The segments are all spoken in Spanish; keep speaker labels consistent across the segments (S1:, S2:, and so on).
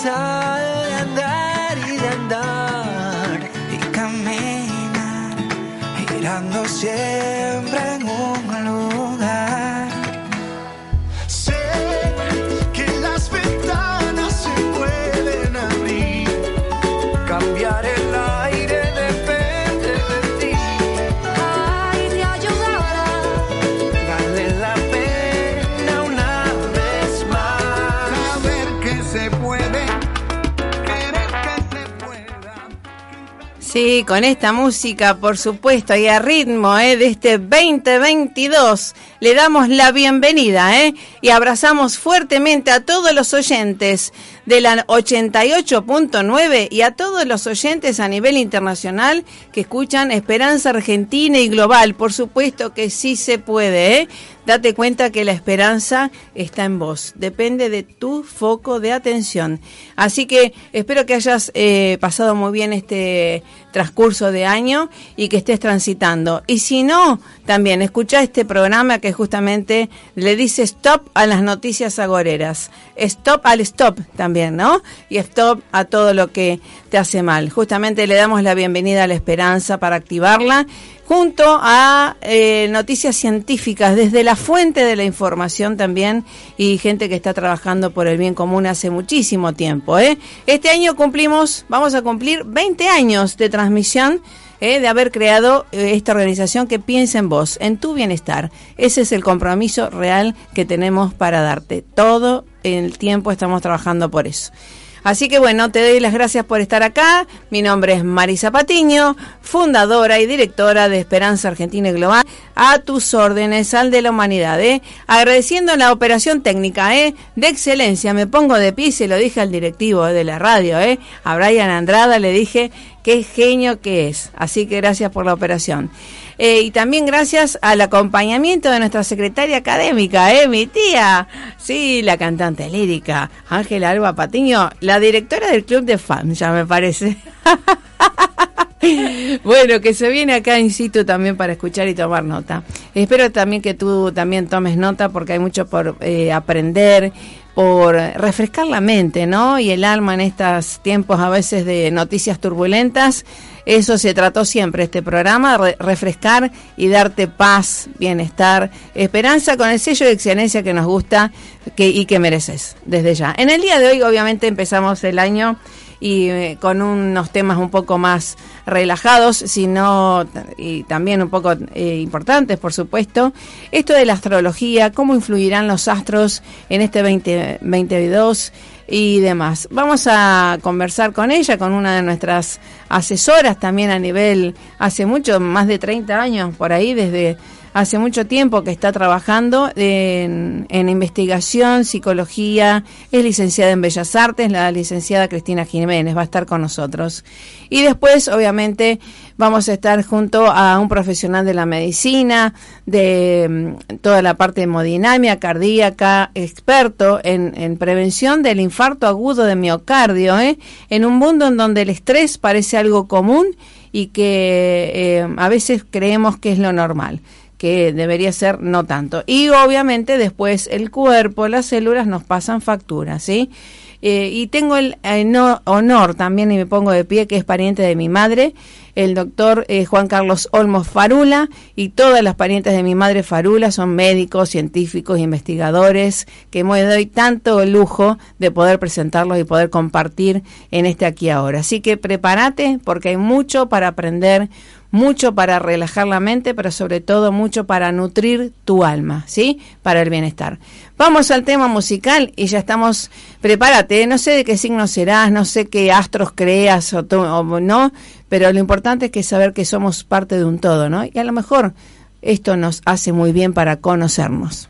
S1: estás cansada de andar y de andar y caminar girando siempre
S2: Sí, con esta música, por supuesto, y a ritmo ¿eh? de este 2022, le damos la bienvenida ¿eh? y abrazamos fuertemente a todos los oyentes de la 88.9 y a todos los oyentes a nivel internacional que escuchan Esperanza Argentina y Global. Por supuesto que sí se puede. ¿eh? Date cuenta que la esperanza está en vos. Depende de tu foco de atención. Así que espero que hayas eh, pasado muy bien este transcurso de año y que estés transitando. Y si no, también escucha este programa que justamente le dice stop a las noticias agoreras. Stop al stop también, ¿no? Y stop a todo lo que te hace mal. Justamente le damos la bienvenida a la esperanza para activarla junto a eh, noticias científicas desde la fuente de la información también y gente que está trabajando por el bien común hace muchísimo tiempo. ¿eh? Este año cumplimos, vamos a cumplir 20 años de transmisión. ¿Eh? de haber creado eh, esta organización que piensa en vos, en tu bienestar. Ese es el compromiso real que tenemos para darte. Todo el tiempo estamos trabajando por eso. Así que bueno, te doy las gracias por estar acá. Mi nombre es Marisa Patiño, fundadora y directora de Esperanza Argentina y Global. A tus órdenes, al de la humanidad. ¿eh? Agradeciendo la operación técnica ¿eh? de excelencia. Me pongo de pie se lo dije al directivo de la radio. ¿eh? A Brian Andrada le dije qué genio que es. Así que gracias por la operación. Eh, y también gracias al acompañamiento de nuestra secretaria académica, ¿eh? mi tía, sí, la cantante lírica, Ángela Alba Patiño, la directora del club de fans, ya me parece. bueno, que se viene acá in situ también para escuchar y tomar nota. Espero también que tú también tomes nota porque hay mucho por eh, aprender, por refrescar la mente, ¿no? Y el alma en estos tiempos a veces de noticias turbulentas. Eso se trató siempre este programa, re refrescar y darte paz, bienestar, esperanza con el sello de excelencia que nos gusta que, y que mereces desde ya. En el día de hoy obviamente empezamos el año y eh, con unos temas un poco más relajados, sino y también un poco eh, importantes, por supuesto. Esto de la astrología, cómo influirán los astros en este 2022 y demás. Vamos a conversar con ella, con una de nuestras asesoras también a nivel, hace mucho, más de 30 años por ahí, desde hace mucho tiempo que está trabajando en, investigación, psicología, es licenciada en Bellas Artes, la licenciada Cristina Jiménez va a estar con nosotros. Y después, obviamente, vamos a estar junto a un profesional de la medicina, de mm, toda la parte de hemodinamia cardíaca, experto en, en prevención del infarto agudo de miocardio, ¿eh? en un mundo en donde el estrés parece algo común y que eh, a veces creemos que es lo normal que debería ser no tanto. Y obviamente después el cuerpo, las células nos pasan facturas, ¿sí? Eh, y tengo el no, honor también, y me pongo de pie, que es pariente de mi madre, el doctor eh, Juan Carlos Olmos Farula, y todas las parientes de mi madre Farula son médicos, científicos, investigadores, que me doy tanto lujo de poder presentarlos y poder compartir en este aquí ahora. Así que prepárate, porque hay mucho para aprender, mucho para relajar la mente, pero sobre todo mucho para nutrir tu alma, ¿sí? Para el bienestar. Vamos al tema musical y ya estamos, prepárate, no sé de qué signo serás, no sé qué astros creas o, tú- o no, pero lo importante es que saber que somos parte de un todo, ¿no? Y a lo mejor esto nos hace muy bien para conocernos.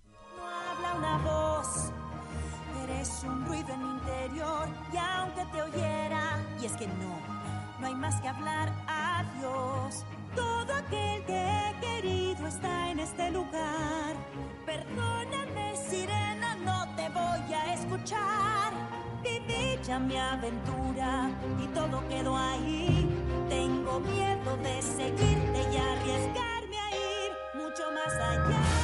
S3: Ya mi aventura y todo quedó ahí. Tengo miedo de seguirte y arriesgarme a ir mucho más allá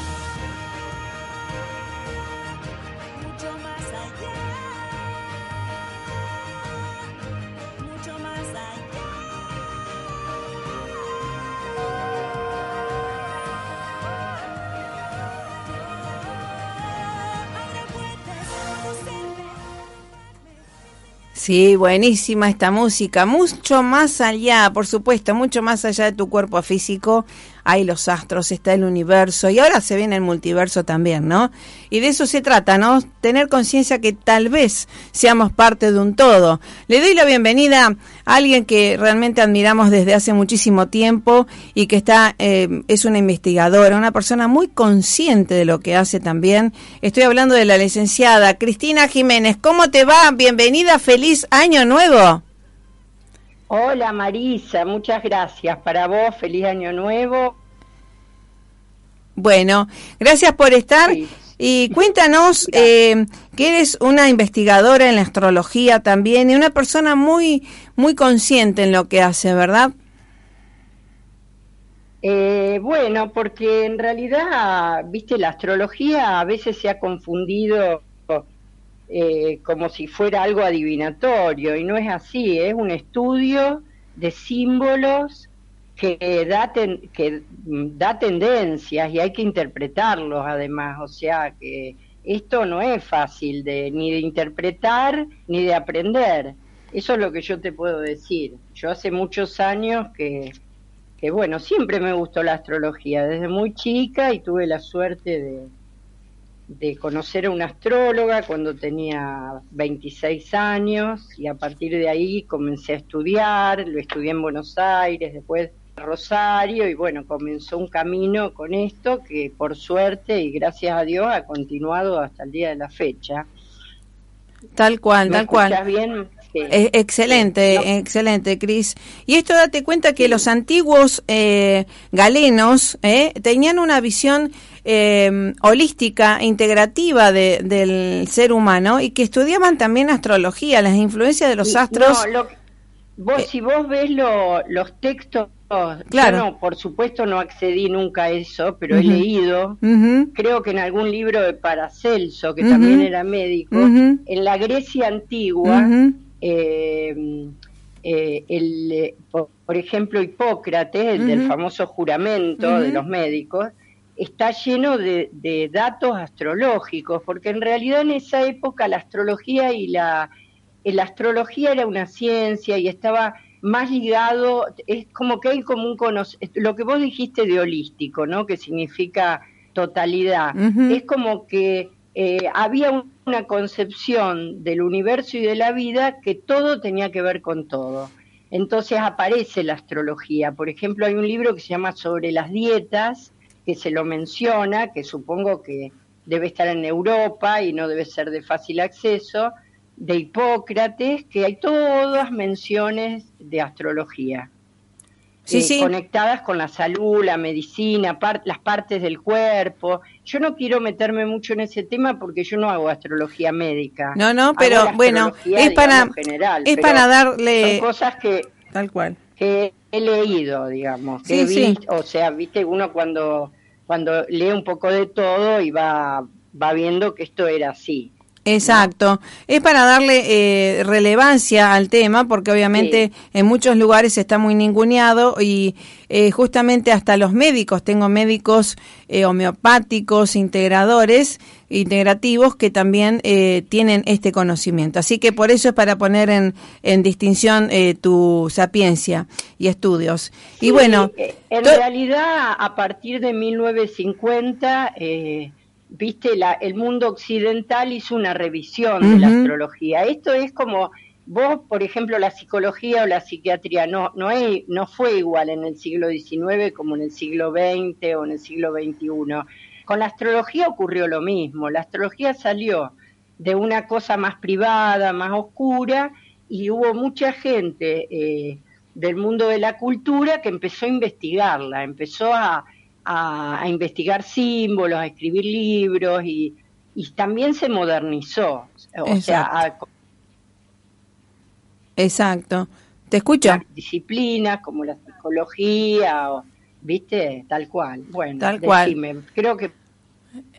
S2: Sí, buenísima esta música, mucho más allá, por supuesto, mucho más allá de tu cuerpo físico, hay los astros, está el universo y ahora se viene el multiverso también, ¿no? Y de eso se trata, ¿no? Tener conciencia que tal vez seamos parte de un todo. Le doy la bienvenida a alguien que realmente admiramos desde hace muchísimo tiempo y que está, eh, es una investigadora, una persona muy consciente de lo que hace también. Estoy hablando de la licenciada Cristina Jiménez. ¿Cómo te va? Bienvenida, feliz año nuevo.
S4: Hola Marisa, muchas gracias. Para vos, feliz año nuevo.
S2: Bueno, gracias por estar.
S4: Sí.
S2: Y cuéntanos eh, que eres una investigadora en la astrología también y una persona muy, muy consciente en lo que hace, ¿verdad?
S4: Eh, bueno, porque en realidad, viste, la astrología a veces se ha confundido eh, como si fuera algo adivinatorio y no es así, es un estudio de símbolos que da, ten- que da tendencias y hay que interpretarlos además, o sea que esto no es fácil de ni de interpretar ni de aprender. Eso es lo que yo te puedo decir. Yo hace muchos años que, que bueno, siempre me gustó la astrología, desde muy chica y tuve la suerte de, de conocer a una astróloga cuando tenía 26 años y a partir de ahí comencé a estudiar, lo estudié en Buenos Aires, después en Rosario y bueno, comenzó un camino con esto que por suerte y gracias a Dios ha continuado hasta el día de la fecha.
S2: Tal cual,
S4: ¿Me
S2: tal cual.
S4: bien? Sí.
S2: Eh, excelente,
S4: no.
S2: excelente, Cris. Y esto date cuenta que los antiguos eh, galenos eh, tenían una visión eh, holística, integrativa de- del ser humano y que estudiaban también astrología, las influencias de los astros.
S4: no, lo vos, si vos ves lo- los textos,
S2: Claro.
S4: yo no, por supuesto no accedí nunca a eso, pero he leído, creo que en algún libro de Paracelso, que también era médico, en la Grecia antigua,
S2: ujú,
S4: eh, eh, el, eh, por, por ejemplo, Hipócrates, el del famoso juramento de los médicos, está lleno de, de datos astrológicos, porque en realidad en esa época la astrología y la, eh, la astrología era una ciencia y estaba más ligado, es como que hay como un lo que vos dijiste de holístico, ¿no? Que significa totalidad. Es como que eh, había un- una concepción del universo y de la vida que todo tenía que ver con todo. Entonces aparece la astrología. Por ejemplo, hay un libro que se llama Sobre las dietas, que se lo menciona, que supongo que debe estar en Europa y no debe ser de fácil acceso, de Hipócrates, que hay todas menciones de astrología.
S2: Sí,
S4: eh,
S2: sí.
S4: conectadas con la salud, la medicina, par- las partes del cuerpo. Yo no quiero meterme mucho en ese tema porque yo no hago astrología médica.
S2: No, no, pero bueno, es para,
S4: general,
S2: es para darle...
S4: Son cosas que,
S2: Tal cual.
S4: que he leído, digamos. Que
S2: Sí,
S4: he visto, O sea, viste, uno cuando, cuando lee un poco de todo y va, va viendo que esto era así.
S2: Exacto. Es para darle eh, relevancia al tema, porque obviamente en muchos lugares está muy ninguneado y eh, justamente hasta los médicos, tengo médicos eh, homeopáticos, integradores, integrativos que también eh, tienen este conocimiento. Así que por eso es para poner en, en distinción eh, tu sapiencia y estudios. y bueno,
S4: eh, en realidad a partir de 1950, eh, viste, la, el mundo occidental hizo una revisión de la astrología. Esto es como vos, por ejemplo, la psicología o la psiquiatría no no es- no fue igual en el siglo XIX como en el siglo XX o en el siglo XXI. Con la astrología ocurrió lo mismo. La astrología salió de una cosa más privada, más oscura, y hubo mucha gente eh, del mundo de la cultura que empezó a investigarla, empezó a, a- a investigar símbolos, a escribir libros y, y también se modernizó. O sea, a,
S2: exacto. ¿Te escucho?
S4: disciplinas como la psicología, o, ¿viste? Tal cual. Bueno,
S2: Tal cual.
S4: decime, creo que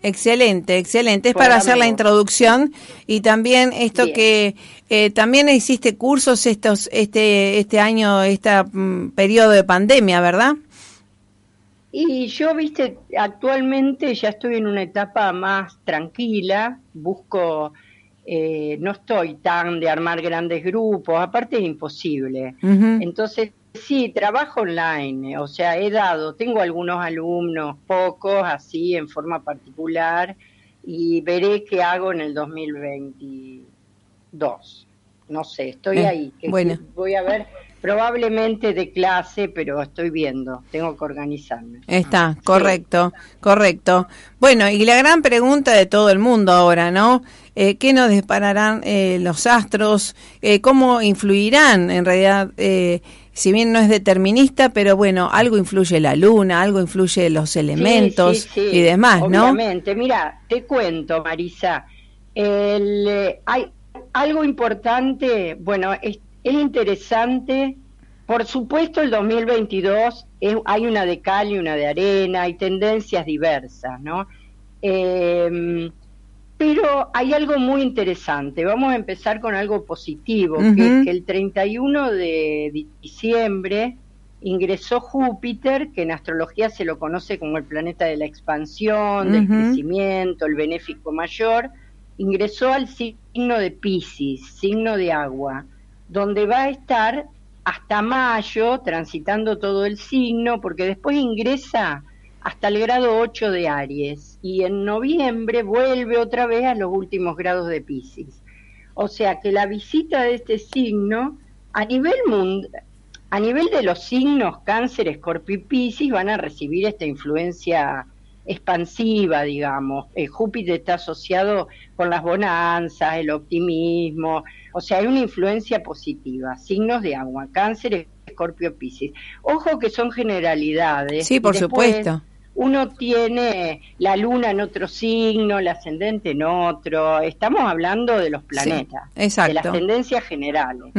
S2: Excelente, excelente. Es
S4: Por
S2: para hacer la introducción y también esto
S4: Bien.
S2: que eh, también existe cursos estos este este año, este periodo de pandemia, ¿verdad?
S4: Y yo, viste, actualmente ya estoy en una etapa más tranquila, busco, eh, no estoy tan de armar grandes grupos, aparte es imposible. Entonces, sí, trabajo online, o sea, he dado, tengo algunos alumnos, pocos, así, en forma particular, y veré qué hago en el 2022. No sé, estoy
S2: Eh,
S4: ahí. que-
S2: bueno.
S4: voy a ver, probablemente de clase, pero estoy viendo, tengo que organizarme.
S2: Está, correcto, correcto. Bueno, y la gran pregunta de todo el mundo ahora, ¿no? Eh, ¿Qué nos dispararán eh, los astros? ¿Cómo influirán? En realidad, si bien no es determinista, pero bueno, algo influye la luna, algo influye los elementos
S4: Sí, sí, sí,
S2: y demás, ¿no?
S4: Obviamente, mira, te cuento, Marisa, el, eh, hay algo importante, bueno, es, es interesante, por supuesto el 2022 es- hay una de cal y una de arena, hay tendencias diversas, ¿no? Eh, pero hay algo muy interesante, vamos a empezar con algo positivo, que
S2: Ujú.
S4: es que el 31 de di- diciembre ingresó Júpiter, que en astrología se lo conoce como el planeta de la expansión, del crecimiento, el benéfico mayor, ingresó al signo de Pisces, signo de agua, donde va a estar hasta mayo transitando todo el signo, porque después ingresa hasta el grado 8 de Aries y en noviembre vuelve otra vez a los últimos grados de Pisces. O sea que la visita de este signo a nivel a nivel de los signos cáncer, escorpio y piscis van a recibir esta influencia expansiva, digamos. Eh, Júpiter está asociado con las bonanzas, el optimismo, o sea, hay una influencia positiva. Signos de agua, cáncer, escorpio, piscis. Ojo que son generalidades.
S2: Sí, por
S4: después
S2: supuesto.
S4: Uno tiene la luna en otro signo, el ascendente en otro. Estamos hablando de los planetas,
S2: exacto.
S4: de las tendencias generales.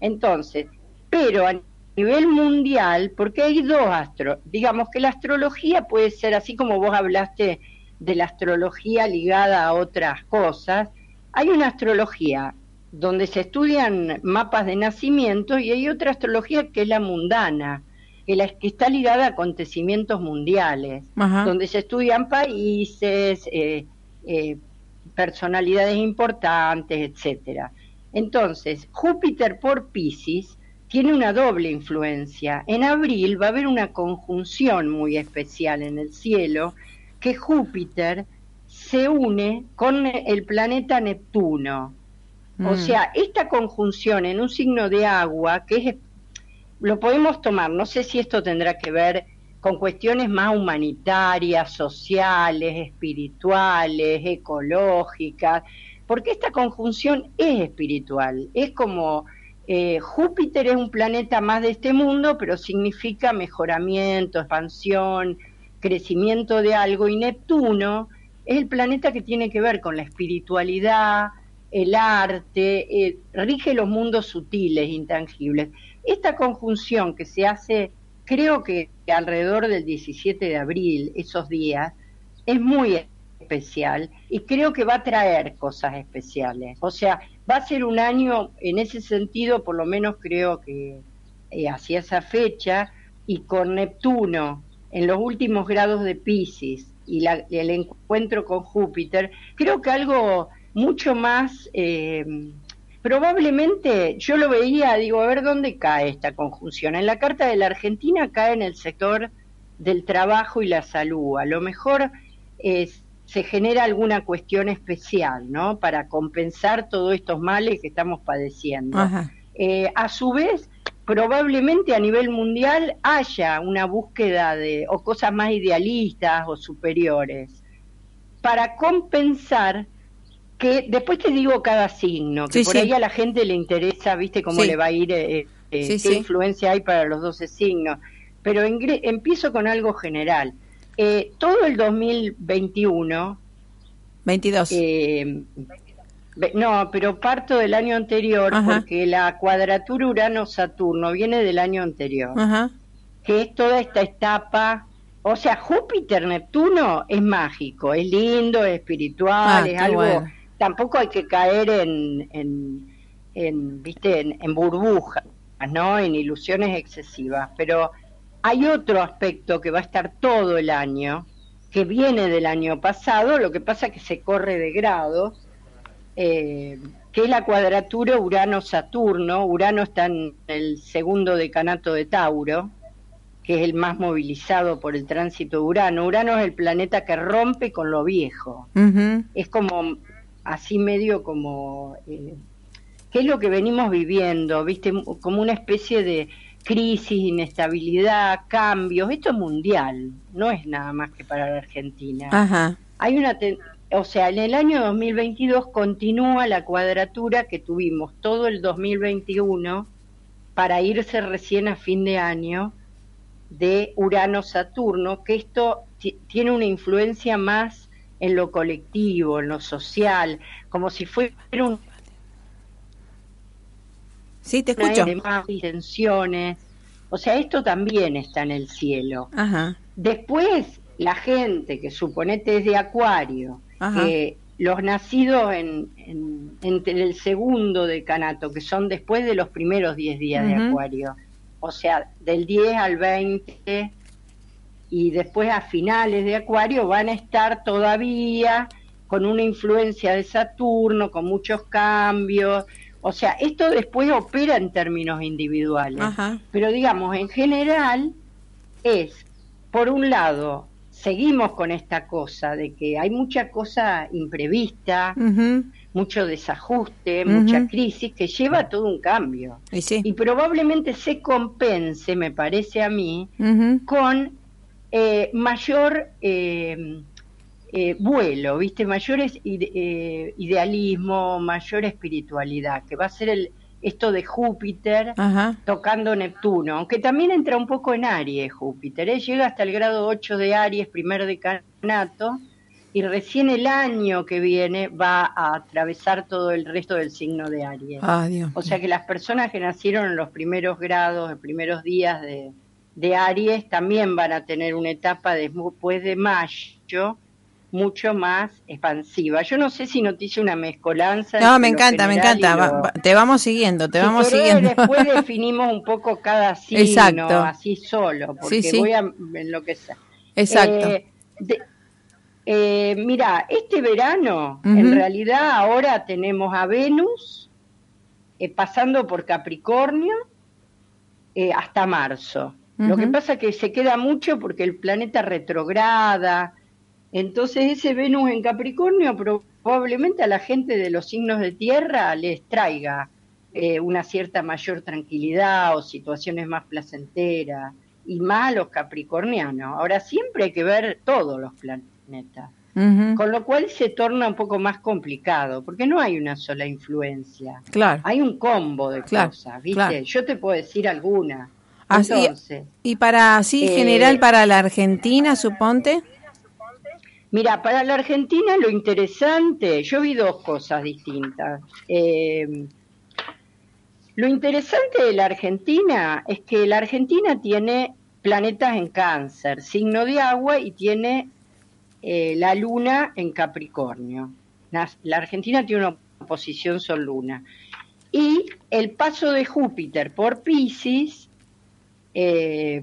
S4: Entonces, pero a nivel mundial, porque hay dos astros, digamos que la astrología puede ser, así como vos hablaste de la astrología ligada a otras cosas, hay una astrología donde se estudian mapas de nacimiento y hay otra astrología que es la mundana, que, la, que está ligada a acontecimientos mundiales
S2: Ajá.
S4: donde se estudian países, eh, eh, personalidades importantes, etcétera. Entonces, Júpiter por Pisces tiene una doble influencia. En abril va a haber una conjunción muy especial en el cielo, que Júpiter se une con el planeta Neptuno. O
S2: Mm.
S4: sea, esta conjunción en un signo de agua, que es, lo podemos tomar, no sé si esto tendrá que ver con cuestiones más humanitarias, sociales, espirituales, ecológicas, porque esta conjunción es espiritual, es como eh, Júpiter es un planeta más de este mundo, pero significa mejoramiento, expansión, crecimiento de algo, y Neptuno es el planeta que tiene que ver con la espiritualidad, el arte, eh, rige los mundos sutiles, intangibles. Esta conjunción que se hace, creo que alrededor del 17 de abril, esos días, es muy especial y creo que va a traer cosas especiales. O sea, va a ser un año, en ese sentido, por lo menos creo que eh, hacia esa fecha, y con Neptuno en los últimos grados de Pisces y la- el encuentro con Júpiter, creo que algo mucho más, eh, probablemente yo lo veía, digo, a ver dónde cae esta conjunción. En la carta de la Argentina cae en el sector del trabajo y la salud. A lo mejor eh, se genera alguna cuestión especial, ¿no? Para compensar todos estos males que estamos padeciendo. Eh, a su vez, probablemente a nivel mundial haya una búsqueda de o cosas más idealistas o superiores para compensar que después te digo cada signo, que
S2: Sí,
S4: por
S2: sí.
S4: ahí a la gente le interesa, viste cómo
S2: Sí.
S4: le va a ir, eh, eh, qué influencia hay para los 12 signos. Pero empiezo con algo general. Eh, todo el 2021
S2: 22.
S4: eh, no, pero parto del año anterior
S2: Ajá.
S4: porque la cuadratura Urano-Saturno viene del año anterior,
S2: Ajá.
S4: que es toda esta etapa, o sea, Júpiter-Neptuno es mágico, es lindo, es espiritual,
S2: Ah,
S4: es algo,
S2: bueno.
S4: Tampoco hay que caer en, en, en, viste, en, en burbujas, ¿no? En ilusiones excesivas, pero hay otro aspecto que va a estar todo el año, que viene del año pasado, lo que pasa que se corre de grados, eh, que es la cuadratura Urano-Saturno. Urano está en el segundo decanato de Tauro, que es el más movilizado por el tránsito de Urano. Urano es el planeta que rompe con lo viejo es como así medio como eh, qué es lo que venimos viviendo viste como una especie de crisis inestabilidad cambios. Esto es mundial no es nada más que para la Argentina.
S2: Ajá.
S4: hay una ten- o sea en el año 2022 continúa la cuadratura que tuvimos todo el 2021 para irse recién a fin de año de Urano-Saturno, que esto ti- tiene una influencia más en lo colectivo, en lo social, como si fuera un-
S2: Sí, te escucho.
S4: de más tensiones. O sea, esto también está en el cielo.
S2: Ajá.
S4: Después, la gente que suponete es de Acuario, que los nacidos en, en- entre el segundo decanato, que son después de los primeros 10 días de. Acuario, o sea, del 10 al 20 y después a finales de Acuario van a estar todavía con una influencia de Saturno, con muchos cambios. O sea, esto después opera en términos individuales.
S2: Ajá.
S4: Pero digamos, en general es, por un lado, seguimos con esta cosa de que hay mucha cosa imprevista, mucho desajuste, mucha crisis que lleva a todo un cambio.
S2: Y sí.
S4: Y probablemente se compense, me parece a mí, con eh, mayor eh, eh, vuelo, ¿viste? Mayores ide- eh, idealismo, mayor espiritualidad, que va a ser el esto de Júpiter
S2: Ajá.
S4: tocando Neptuno, aunque también entra un poco en Aries Júpiter, ¿eh? llega hasta el grado 8 de Aries, primer decanato, y recién el año que viene va a atravesar todo el resto del signo de Aries.
S2: Ah.
S4: O sea que las personas que nacieron en los primeros grados, en primeros días de, de Aries, también van a tener una etapa después de mayo mucho más expansiva. Yo no sé si no te hice una mezcolanza.
S2: No, me encanta, me encanta.
S4: lo-
S2: Va- va- te vamos siguiendo, te vamos siguiendo.
S4: Después definimos un poco cada signo,
S2: Exacto.
S4: así solo, porque
S2: Sí, sí.
S4: voy a enloquecer.
S2: Exacto.
S4: Eh, de- eh, mira, este verano, en realidad ahora tenemos a Venus eh, pasando por Capricornio eh, hasta marzo. Lo que pasa es que se queda mucho porque el planeta retrograda. Entonces ese Venus en Capricornio probablemente a la gente de los signos de tierra les traiga eh, una cierta mayor tranquilidad o situaciones más placenteras y más a los capricornianos. Ahora siempre hay que ver todos los planetas, con lo cual se torna un poco más complicado, porque no hay una sola influencia,
S2: Claro.
S4: hay un combo de
S2: Claro,
S4: cosas, ¿viste?
S2: claro.
S4: Yo te puedo decir alguna.
S2: Así-
S4: Entonces,
S2: Y para así
S4: Eh,
S2: general para la Argentina, suponte.
S4: Mira, para la Argentina lo interesante, yo vi dos cosas distintas. Eh, lo interesante de la Argentina es que la Argentina tiene planetas en cáncer, signo de agua, y tiene eh, la luna en Capricornio. La, la Argentina tiene una posición Sol Luna. Y el paso de Júpiter por Pisces eh,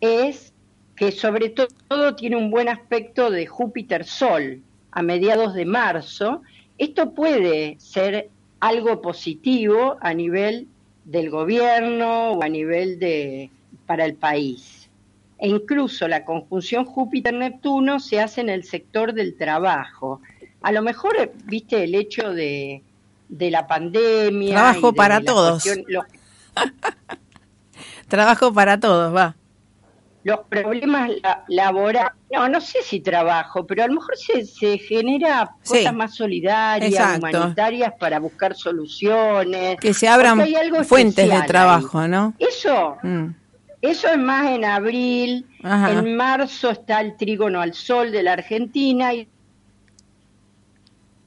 S4: es que sobre to- todo tiene un buen aspecto de Júpiter-Sol a mediados de marzo. Esto puede ser algo positivo a nivel del gobierno o a nivel de para el país. E incluso la conjunción Júpiter-Neptuno se hace en el sector del trabajo. A lo mejor, viste, el hecho de, de la pandemia.
S2: Trabajo
S4: y de
S2: para
S4: la
S2: todos.
S4: cuestión-
S2: Trabajo para todos, va.
S4: los problemas la- laborales, no, no sé si trabajo, pero a lo mejor se, se genera
S2: Sí.
S4: cosas más solidarias,
S2: Exacto.
S4: humanitarias para buscar soluciones.
S2: Que se abran
S4: Porque hay algo
S2: fuentes de
S4: ahí.
S2: trabajo, ¿no?
S4: Eso,
S2: Mm.
S4: eso es más en abril,
S2: Ajá.
S4: en marzo está el trígono al sol de la Argentina y,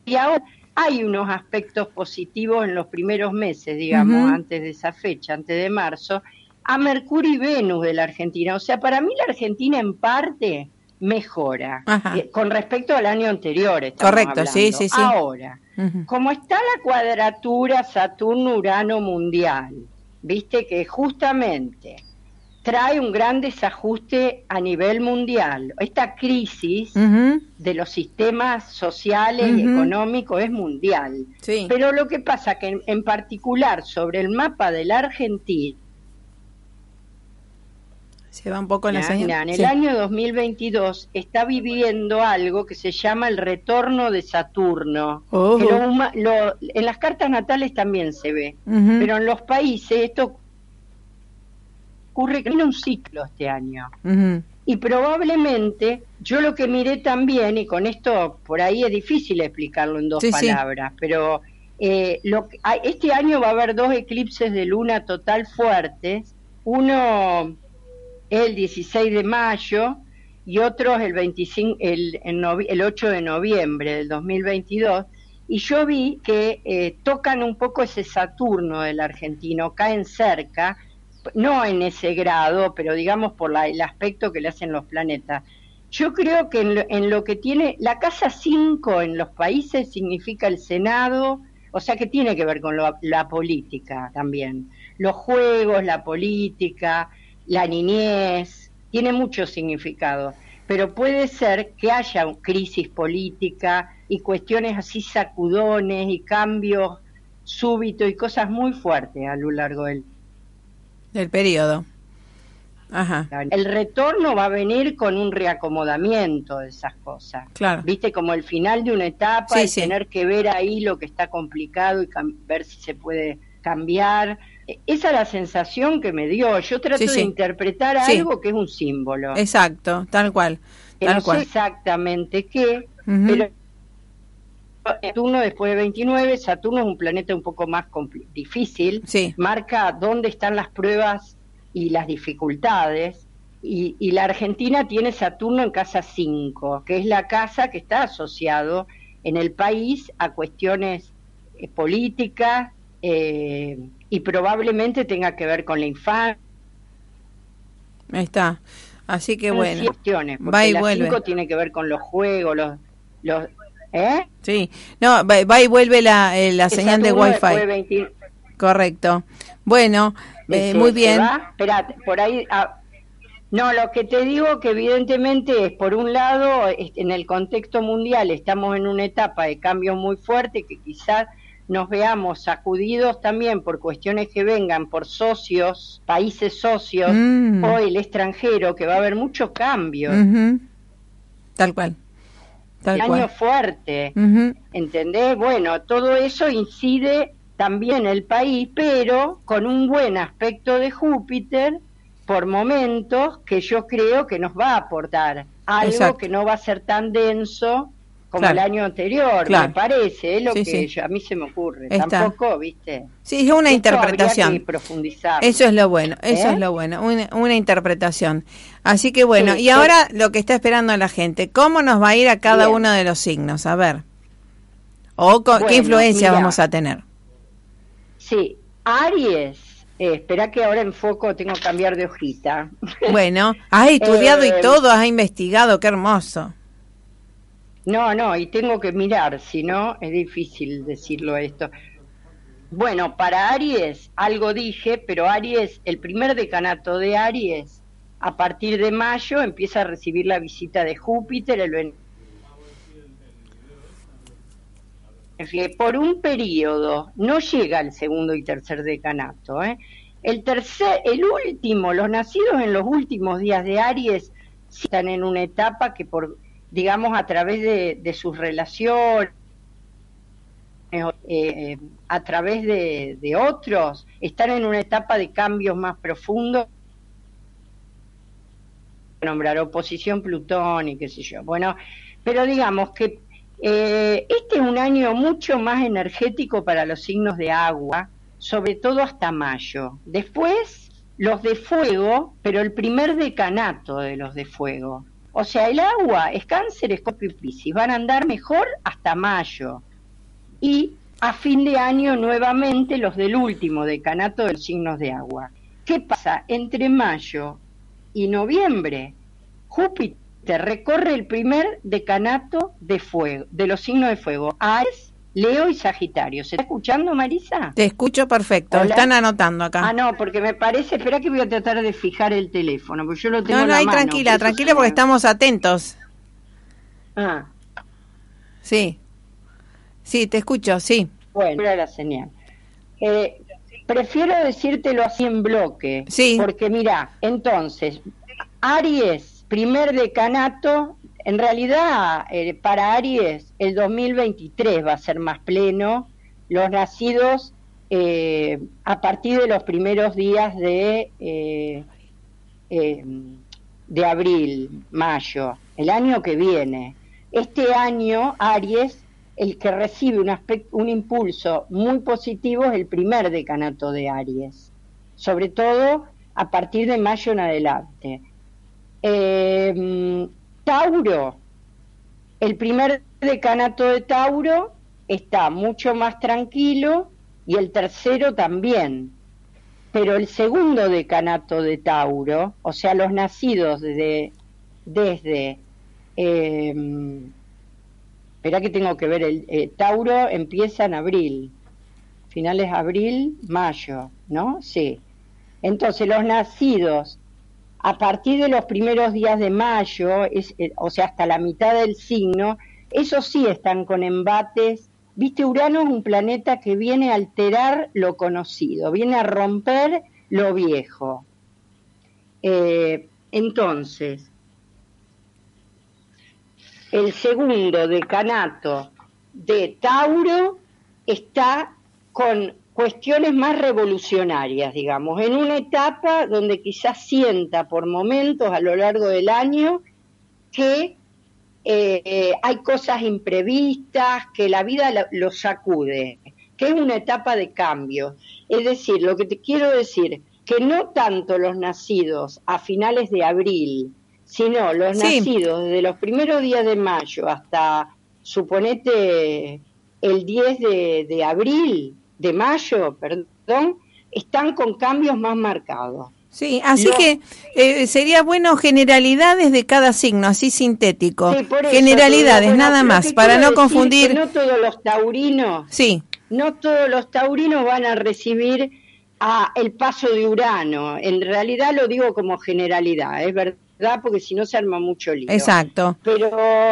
S4: y ahora hay unos aspectos positivos en los primeros meses, digamos, antes de esa fecha, antes de marzo, a Mercurio y Venus de la Argentina. O sea, para mí la Argentina en parte mejora eh, con respecto al año anterior.
S2: Correcto, sí,
S4: hablando.
S2: sí, sí.
S4: Ahora, como está la cuadratura Saturno-Urano mundial, viste que justamente trae un gran desajuste a nivel mundial. Esta crisis de los sistemas sociales y económicos es mundial.
S2: Sí.
S4: Pero lo que pasa que en, en particular sobre el mapa de la Argentina,
S2: Se va un poco en la señal.
S4: en el
S2: Sí.
S4: año 2022 está viviendo algo que se llama el retorno de Saturno.
S2: Oh.
S4: que lo lo- en las cartas natales también se ve, pero en los países esto ocurre que tiene un ciclo este año. Y probablemente, yo lo que miré también, y con esto por ahí es difícil explicarlo en dos
S2: Sí, sí.
S4: palabras, pero eh, lo hay- este año va a haber dos eclipses de luna total fuertes, uno el 16 de mayo y otro es el, 25, el, novi- el 8 de noviembre del 2022, y yo vi que eh, tocan un poco ese Saturno del argentino, caen cerca, no en ese grado, pero digamos por la- el aspecto que le hacen los planetas. Yo creo que en lo, en lo que tiene la casa 5 en los países significa el Senado, o sea que tiene que ver con lo- la política también. Los juegos, la política, la niñez, tiene mucho significado. Pero puede ser que haya crisis política y cuestiones así sacudones y cambios súbitos y cosas muy fuertes a lo largo del,
S2: Del periodo. Ajá.
S4: El retorno va a venir con un reacomodamiento de esas cosas.
S2: Claro.
S4: Viste, como el final de una etapa
S2: Sí,
S4: y
S2: sí.
S4: tener que ver ahí lo que está complicado y ver si se puede cambiar. Esa es la sensación que me dio. Yo trato
S2: Sí, sí.
S4: de interpretar algo que es un símbolo.
S2: Exacto, tal cual.
S4: que
S2: Tal
S4: no sé
S2: cual.
S4: exactamente qué, pero Saturno después de 29, Saturno es un planeta un poco más difícil,
S2: Sí.
S4: marca dónde están las pruebas y las dificultades, y, y la Argentina tiene Saturno en casa 5, que es la casa que está asociado en el país a cuestiones eh, políticas eh, y probablemente tenga que ver con la infancia.
S2: Ahí está. Así que bueno.
S4: cuestiones,
S2: Va y vuelve.
S4: 5 tiene que ver con los juegos, los... los ¿Eh?
S2: Sí. No, va, va y vuelve la, eh, la señal de Wi-Fi.
S4: después de 20
S2: Correcto. Bueno, eh, muy
S4: ¿se
S2: bien.
S4: Espérate, por ahí. ah, no, lo que te digo que evidentemente es, por un lado, es- en el contexto mundial estamos en una etapa de cambio muy fuerte que quizás nos veamos sacudidos también por cuestiones que vengan por socios, países socios
S2: Mm.
S4: o el extranjero, que va a haber mucho cambio.
S2: Ujú. Tal cual. Tal
S4: año
S2: cual.
S4: fuerte.
S2: Ujú.
S4: ¿Entendés? Bueno, todo eso incide también el país, pero con un buen aspecto de Júpiter por momentos que yo creo que nos va a aportar algo
S2: Exacto.
S4: que no va a ser tan denso como
S2: Claro.
S4: el año anterior,
S2: Claro.
S4: me parece, es lo
S2: Sí,
S4: que
S2: sí.
S4: yo- a mí se me ocurre.
S2: Está.
S4: Tampoco, ¿viste?
S2: Sí, es una
S4: Esto
S2: interpretación.
S4: que profundizar.
S2: Eso es lo bueno, eso
S4: ¿Eh?
S2: es lo bueno, una, una interpretación. Así que bueno,
S4: Sí,
S2: y ahora lo que está esperando la gente, ¿cómo nos va a ir a cada
S4: Bien.
S2: uno de los signos? A ver. ¿O qué influencia
S4: mira.
S2: vamos a tener?
S4: Sí, Aries Eh, espera que ahora enfoco, tengo que cambiar de hojita.
S2: Bueno, has estudiado
S4: Eh,
S2: y todo, has investigado, qué hermoso.
S4: No, no, y tengo que mirar, si no es difícil decirlo esto. Bueno, para Aries algo dije, pero Aries, el primer decanato de Aries, a partir de mayo empieza a recibir la visita de Júpiter, el por un periodo no llega el segundo y tercer decanato. ¿eh? El tercer, el último, los nacidos en los últimos días de Aries están en una etapa que por, digamos, a través de, sus relaciones, eh, a través de, de otros, están en una etapa de cambios más profundos nombrar oposición Plutón y qué sé yo. Bueno, pero digamos que eh, este es un año mucho más energético para los signos de agua, sobre todo hasta mayo. Después, los de fuego, pero el primer decanato de los de fuego. O sea, el agua es cáncer, escorpio y piscis. Van a andar mejor hasta mayo. Y a fin de año nuevamente los del último decanato de los signos de agua. ¿Qué pasa? Entre mayo y noviembre, Júpiter recorre el primer decanato de fuego, de los signos de fuego, Aries, Leo y Sagitario. ¿Se está escuchando, Marisa?
S2: Te escucho perfecto,
S4: Hola.
S2: están anotando acá.
S4: Ah, no, porque me parece, espera que voy a tratar de fijar el teléfono, porque yo lo tengo
S2: no, no, ahí tranquila, tranquila porque estamos atentos.
S4: Ah,
S2: Sí. Sí, te escucho, sí.
S4: bueno, era la señal. Eh, prefiero decírtelo así en bloque,
S2: Sí.
S4: porque mira, entonces, Aries, primer decanato, en realidad eh, para Aries el 2023 va a ser más pleno, los nacidos eh, a partir de los primeros días de, eh, de abril, mayo, el año que viene. Este año, Aries, el que recibe un impulso muy positivo es el primer decanato de Aries, sobre todo a partir de mayo en adelante. Eh, Tauro, el primer decanato de Tauro está mucho más tranquilo y el tercero también. Pero el segundo decanato de Tauro, o sea, los nacidos de, desde... Eh, espera que tengo que ver, el eh, Tauro empieza en abril, finales abril, mayo, ¿no? Sí. Entonces, los nacidos a partir de los primeros días de mayo, eh, o sea, hasta la mitad del signo, esos sí están con embates. Viste, Urano es un planeta que viene a alterar lo conocido, viene a romper lo viejo. Eh, entonces, el segundo decanato de Tauro está con cuestiones más revolucionarias, digamos, en una etapa donde quizás sienta por momentos a lo largo del año que eh, hay cosas imprevistas, que la vida lo, lo sacude, que es una etapa de cambio. Es decir, lo que te quiero decir, que no tanto los nacidos a finales de abril, sino los
S2: Sí.
S4: nacidos desde los primeros días de mayo hasta, suponete, el 10 de, de abril, de mayo, perdón, están con cambios más marcados.
S2: Sí, así que eh, sería bueno generalidades de cada signo, así sintético.
S4: Sí, por eso,
S2: generalidades,
S4: bueno,
S2: nada más, para no confundir.
S4: no todos los taurinos,
S2: Sí,
S4: no todos los taurinos van a recibir a el paso de Urano. En realidad lo digo como generalidad, es verdad, porque si no se arma mucho lío.
S2: exacto.
S4: Pero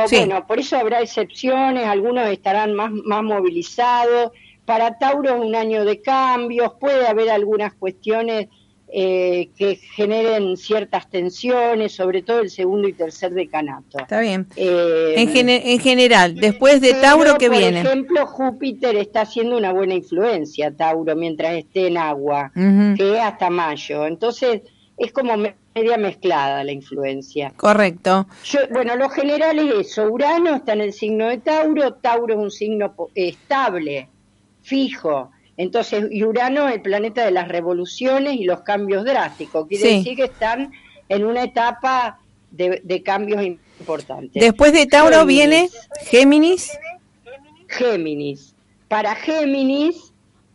S2: Sí.
S4: bueno, por eso habrá excepciones, algunos estarán más, más movilizados. Para Tauro es un año de cambios, puede haber algunas cuestiones eh, que generen ciertas tensiones, sobre todo el segundo y tercer decanato.
S2: Está bien.
S4: Eh,
S2: En, gene- en general, después de Tauro, ¿qué
S4: por
S2: viene?
S4: ejemplo, Júpiter está haciendo una buena influencia, Tauro, mientras esté en agua,
S2: Ujú,
S4: que es hasta mayo. Entonces, es como me- media mezclada la influencia.
S2: Correcto.
S4: Yo, bueno, lo general es eso. Urano está en el signo de Tauro. Tauro es un signo po- estable, fijo. Entonces, y Urano es el planeta de las revoluciones y los cambios drásticos. Quiere
S2: Sí.
S4: decir que están en una etapa de, de cambios importantes.
S2: Después de Tauro
S4: Géminis.
S2: viene Géminis.
S4: Géminis. Para Géminis,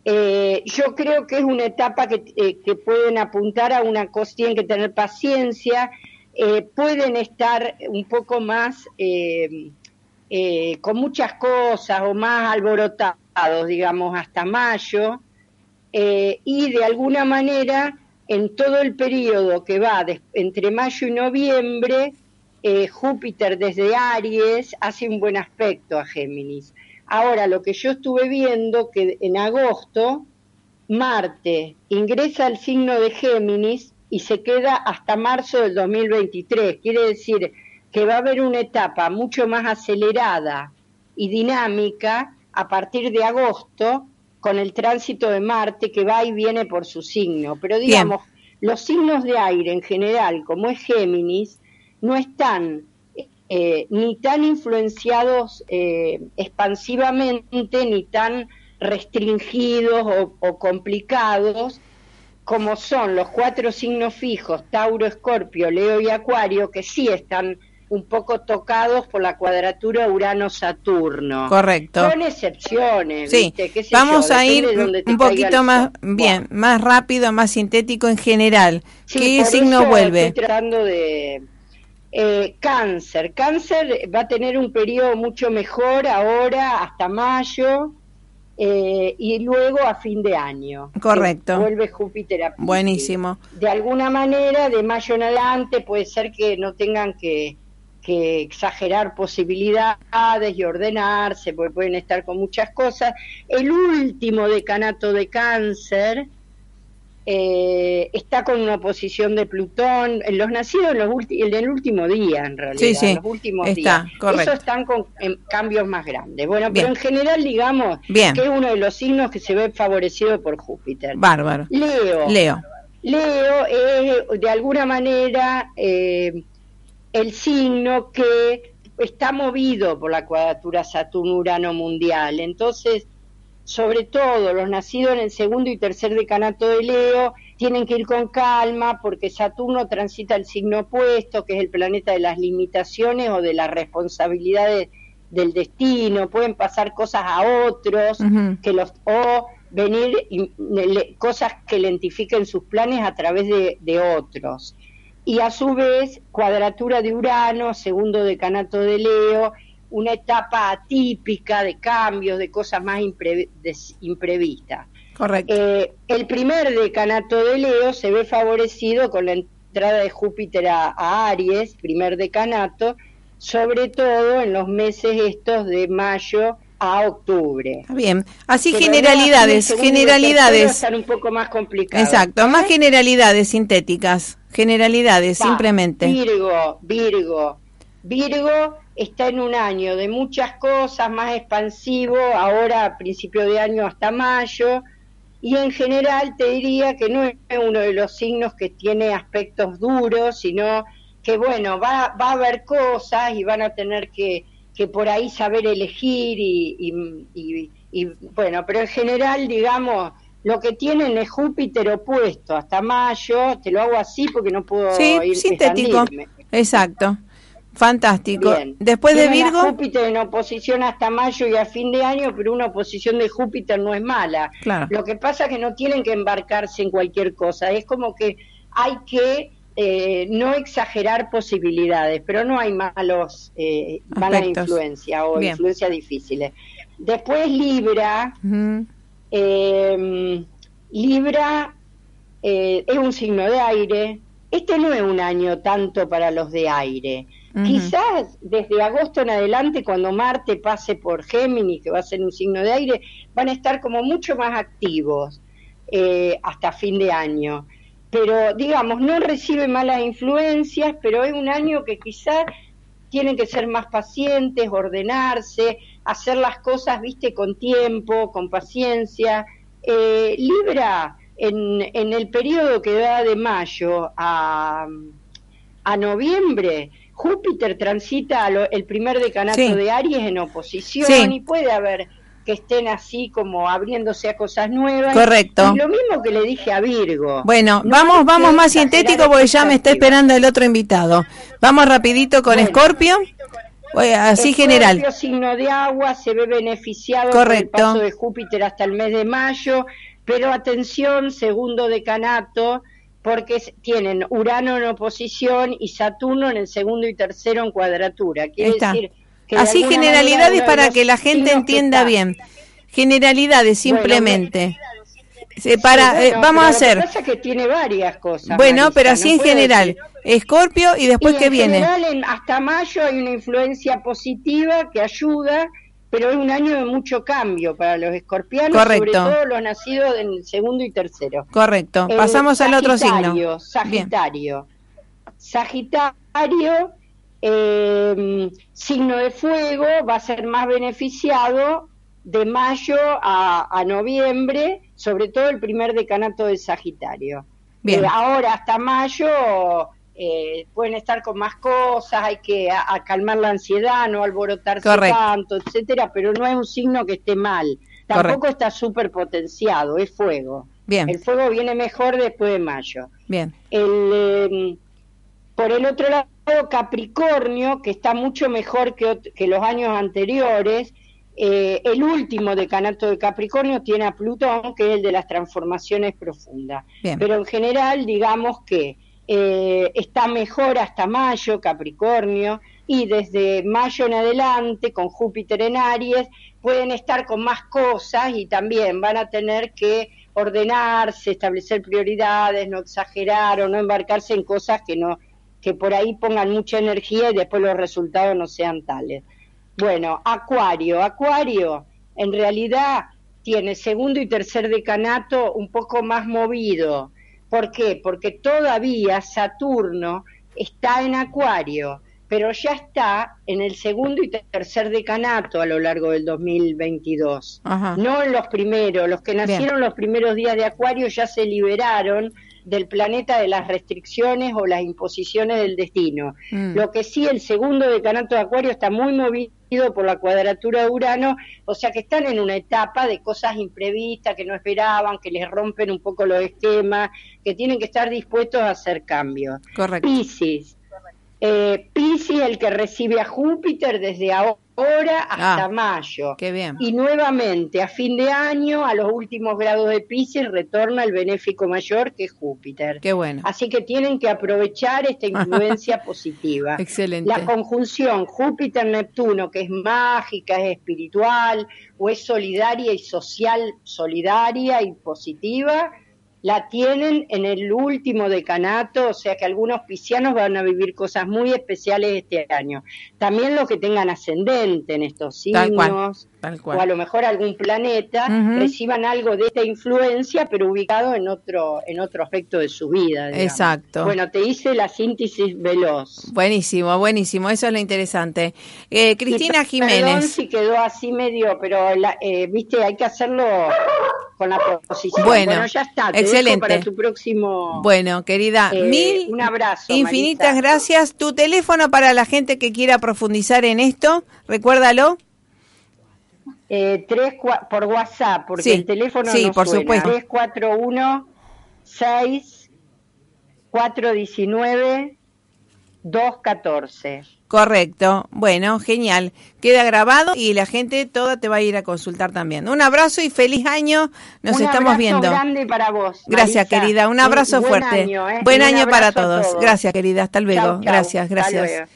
S4: Eh, yo creo que es una etapa que, eh, que pueden apuntar a una cosa, tienen que tener paciencia, eh, pueden estar un poco más con muchas cosas o más alborotados, digamos, hasta mayo, eh, y de alguna manera en todo el periodo que va entre mayo y noviembre, eh, Júpiter desde Aries hace un buen aspecto a Géminis. Ahora, lo que yo estuve viendo, que en agosto, Marte ingresa al signo de Géminis y se queda hasta marzo del 2023. Quiere decir que va a haber una etapa mucho más acelerada y dinámica a partir de agosto con el tránsito de Marte que va y viene por su signo. Pero digamos, los signos de aire en general, como es Géminis, no están eh, ni tan influenciados eh, expansivamente, ni tan restringidos o, o complicados como son los cuatro signos fijos, Tauro, Escorpio, Leo y Acuario, que sí están un poco tocados por la cuadratura Urano-Saturno.
S2: Correcto.
S4: Con excepciones,
S2: Sí,
S4: ¿viste? ¿Qué sé
S2: vamos
S4: yo?
S2: a ir un poquito más bien, más rápido, más sintético en general.
S4: Sí,
S2: ¿Qué signo vuelve?
S4: Estoy tratando de eh, cáncer. Cáncer va a tener un periodo mucho mejor ahora hasta mayo eh, y luego a fin de año.
S2: Correcto.
S4: Vuelve Júpiter a.
S2: Buenísimo.
S4: De alguna manera, de mayo en adelante, puede ser que no tengan que, que exagerar posibilidades y ordenarse, porque pueden estar con muchas cosas. El último decanato de cáncer eh, está con una posición de Plutón, los nacidos en, los en el último día, en realidad,
S2: Sí, sí,
S4: en los últimos
S2: está,
S4: días.
S2: correcto.
S4: Esos están con en cambios más grandes. Bueno,
S2: Bien.
S4: pero en general, digamos
S2: Bien.
S4: que es uno de los signos que se ve favorecido por Júpiter.
S2: Bárbaro.
S4: Leo.
S2: Leo.
S4: Leo es de alguna manera eh, el signo que está movido por la cuadratura Saturno-Urano mundial. Entonces, sobre todo los nacidos en el segundo y tercer decanato de Leo tienen que ir con calma porque Saturno transita el signo opuesto, que es el planeta de las limitaciones o de las responsabilidades del destino. Pueden pasar cosas a otros que los o venir y- le- cosas que lentifiquen sus planes a través de, de otros. Y a su vez, cuadratura de Urano, segundo decanato de Leo, una etapa atípica de cambios, de cosas más imprevistas.
S2: Correcto.
S4: Eh, el primer decanato de Leo se ve favorecido con la entrada de Júpiter a, a Aries, primer decanato, sobre todo en los meses estos de mayo a octubre.
S2: Está bien. Así
S4: Pero
S2: generalidades, generalidades.
S4: Un poco más complicados.
S2: Exacto, más generalidades sintéticas. Generalidades,
S4: Va,
S2: simplemente.
S4: Virgo, Virgo. Virgo está en un año de muchas cosas, más expansivo, ahora a principio de año hasta mayo, y en general te diría que no es uno de los signos que tiene aspectos duros, sino que bueno, va, va a haber cosas y van a tener que, que por ahí saber elegir y, y- y- y, bueno, pero en general, digamos, lo que tienen es Júpiter opuesto hasta mayo, te lo hago así porque no puedo
S2: Sí,
S4: ir
S2: sintético.
S4: expandirme.
S2: Exacto. Fantástico.
S4: Bien.
S2: Después de
S4: a
S2: Virgo,
S4: Júpiter en oposición hasta mayo y a fin de año, pero una oposición de Júpiter no es mala.
S2: Claro.
S4: Lo que pasa es que no tienen que embarcarse en cualquier cosa. Es como que hay que eh, no exagerar posibilidades, pero no hay malos eh, malas
S2: Aspectos.
S4: influencias o
S2: Bien.
S4: influencias difíciles. Después Libra,
S2: Ujú.
S4: eh, Libra eh, es un signo de aire. Este no es un año tanto para los de aire. Quizás desde agosto en adelante, cuando Marte pase por Géminis, que va a ser un signo de aire, van a estar como mucho más activos eh, hasta fin de año. Pero digamos, no recibe malas influencias, pero es un año que quizás tienen que ser más pacientes, ordenarse, hacer las cosas, viste, con tiempo, con paciencia. Eh, Libra, en, en el periodo que va de mayo a, a noviembre, Júpiter transita lo- el primer decanato
S2: Sí.
S4: de Aries en oposición
S2: Sí.
S4: y puede haber que estén así como abriéndose a cosas nuevas.
S2: Correcto.
S4: Y lo mismo que le dije a Virgo.
S2: Bueno,
S4: No
S2: vamos, vamos más sintético porque ya me está esperando el otro invitado. Vamos rapidito con. Escorpio. Así general.
S4: signo de agua, se ve beneficiado
S2: Correcto.
S4: por el paso de Júpiter hasta el mes de mayo, pero atención, segundo decanato, porque tienen Urano en oposición y Saturno en el segundo y tercero en cuadratura. Quiere
S2: Está.
S4: decir
S2: Así generalidades para que la gente entienda
S4: está-
S2: bien. Generalidades
S4: Bueno,
S2: simplemente. Para,
S4: Sí,
S2: eh,
S4: bueno,
S2: vamos a
S4: lo
S2: hacer.
S4: que pasa es que tiene varias cosas.
S2: Bueno,
S4: Marisa,
S2: pero
S4: no
S2: así en general. Escorpio y después
S4: y
S2: que
S4: en
S2: viene.
S4: general, en- hasta mayo hay una influencia positiva que ayuda, pero es un año de mucho cambio para los escorpianos,
S2: Correcto.
S4: sobre todo los nacidos en el segundo y tercero.
S2: Correcto.
S4: El
S2: Pasamos al otro signo.
S4: Sagitario, Sagitario. Sagitario, eh, signo de fuego, va a ser más beneficiado de mayo a, a noviembre, sobre todo el primer decanato de Sagitario.
S2: Bien.
S4: Eh, ahora hasta mayo eh, pueden estar con más cosas, hay que a- a calmar la ansiedad, no alborotarse
S2: Correcto.
S4: tanto, etcétera, pero no es un signo que esté mal. Tampoco
S2: Correcto.
S4: está súper potenciado, es fuego.
S2: Bien.
S4: El fuego viene mejor después de mayo.
S2: Bien.
S4: El, eh, por el otro lado, Capricornio, que está mucho mejor que, los años anteriores, eh, el último decanato de Capricornio tiene a Plutón, que es el de las transformaciones profundas.
S2: Bien.
S4: Pero en general, digamos que eh, está mejor hasta mayo, Capricornio, y desde mayo en adelante, con Júpiter en Aries, pueden estar con más cosas y también van a tener que ordenarse, establecer prioridades, no exagerar o no embarcarse en cosas que no que por ahí pongan mucha energía y después los resultados no sean tales. Bueno, Acuario, Acuario en realidad tiene segundo y tercer decanato un poco más movido. ¿Por qué? Porque todavía Saturno está en Acuario, pero ya está en el segundo y tercer decanato a lo largo del 2022.
S2: Ajá.
S4: No en los primeros, los que nacieron los primeros días de Acuario ya se liberaron del planeta de las restricciones o las imposiciones del destino.
S2: Mm.
S4: Lo que sí, el segundo decanato de Acuario está muy movido por la cuadratura de Urano, o sea que están en una etapa de cosas imprevistas que no esperaban, que les rompen un poco los esquemas, que tienen que estar dispuestos a hacer cambios.
S2: Correcto.
S4: Piscis. Eh, Piscis, el que recibe a Júpiter desde ahora hasta
S2: Ah,
S4: mayo.
S2: Qué bien.
S4: Y nuevamente, a fin de año, a los últimos grados de Pisces, retorna el benéfico mayor que es Júpiter.
S2: Qué bueno.
S4: Así que tienen que aprovechar esta influencia positiva.
S2: Excelente.
S4: La conjunción Júpiter-Neptuno, que es mágica, es espiritual, o es solidaria y social, solidaria y positiva, la tienen en el último decanato, o sea que algunos piscianos van a vivir cosas muy especiales este año. También los que tengan ascendente en estos
S2: Tal cual.
S4: o a lo mejor algún planeta, reciban algo de esta influencia, pero ubicado en otro, en otro aspecto de su vida. digamos.
S2: Exacto.
S4: Bueno, te hice la síntesis veloz.
S2: Buenísimo, buenísimo. Eso es lo interesante. Eh, Cristina
S4: Y per- Perdón
S2: Jiménez.
S4: si quedó así medio, pero la- eh, viste, hay que hacerlo con la proposición.
S2: Bueno,
S4: ya está. Te
S2: excelente.
S4: para tu próximo.
S2: Bueno, querida,
S4: Eh,
S2: mil
S4: un abrazo,
S2: infinitas
S4: Marisa.
S2: gracias. Tu teléfono para la gente que quiera profundizar en esto, recuérdalo.
S4: Eh, tres cua- por WhatsApp, porque
S2: Sí,
S4: el teléfono
S2: sí,
S4: no
S2: por
S4: suena.
S2: supuesto.
S4: 341 6 419 214.
S2: Correcto. Bueno, genial. Queda grabado y la gente toda te va a ir a consultar también. Un abrazo y feliz año. Nos
S4: Un
S2: estamos
S4: abrazo
S2: viendo.
S4: grande para vos.
S2: Gracias,
S4: Marisa.
S2: querida. Un abrazo
S4: buen
S2: fuerte.
S4: año, ¿eh?
S2: Buen
S4: un
S2: año para
S4: abrazo
S2: todos. Gracias, querida. Hasta luego.
S4: Chau, chau.
S2: Gracias,
S4: Hasta
S2: gracias.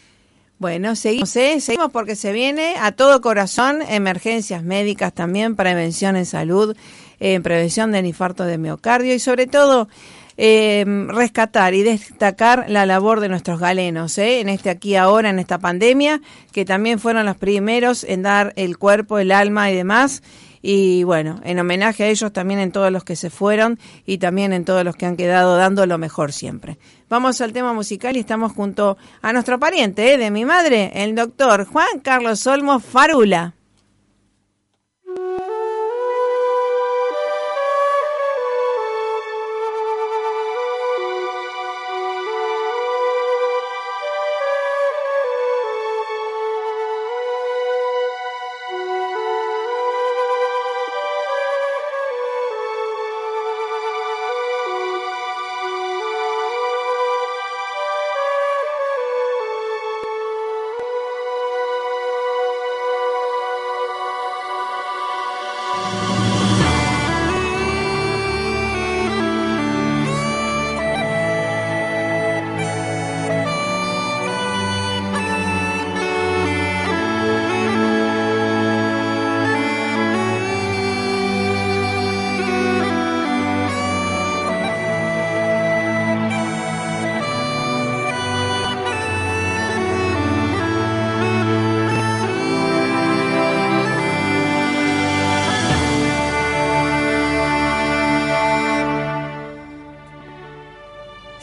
S2: Bueno, seguimos, ¿eh? seguimos porque se viene a todo corazón, emergencias médicas también, prevención en salud, eh, prevención del infarto de miocardio y sobre todo eh, rescatar y destacar la labor de nuestros galenos, ¿eh? en este aquí ahora, en esta pandemia, que también fueron los primeros en dar el cuerpo, el alma y demás. Y bueno, en homenaje a ellos también en todos los que se fueron y también en todos los que han quedado dando lo mejor siempre. Vamos al tema musical y estamos junto a nuestro pariente ¿eh? de mi madre, el doctor Juan Carlos Olmo Farula.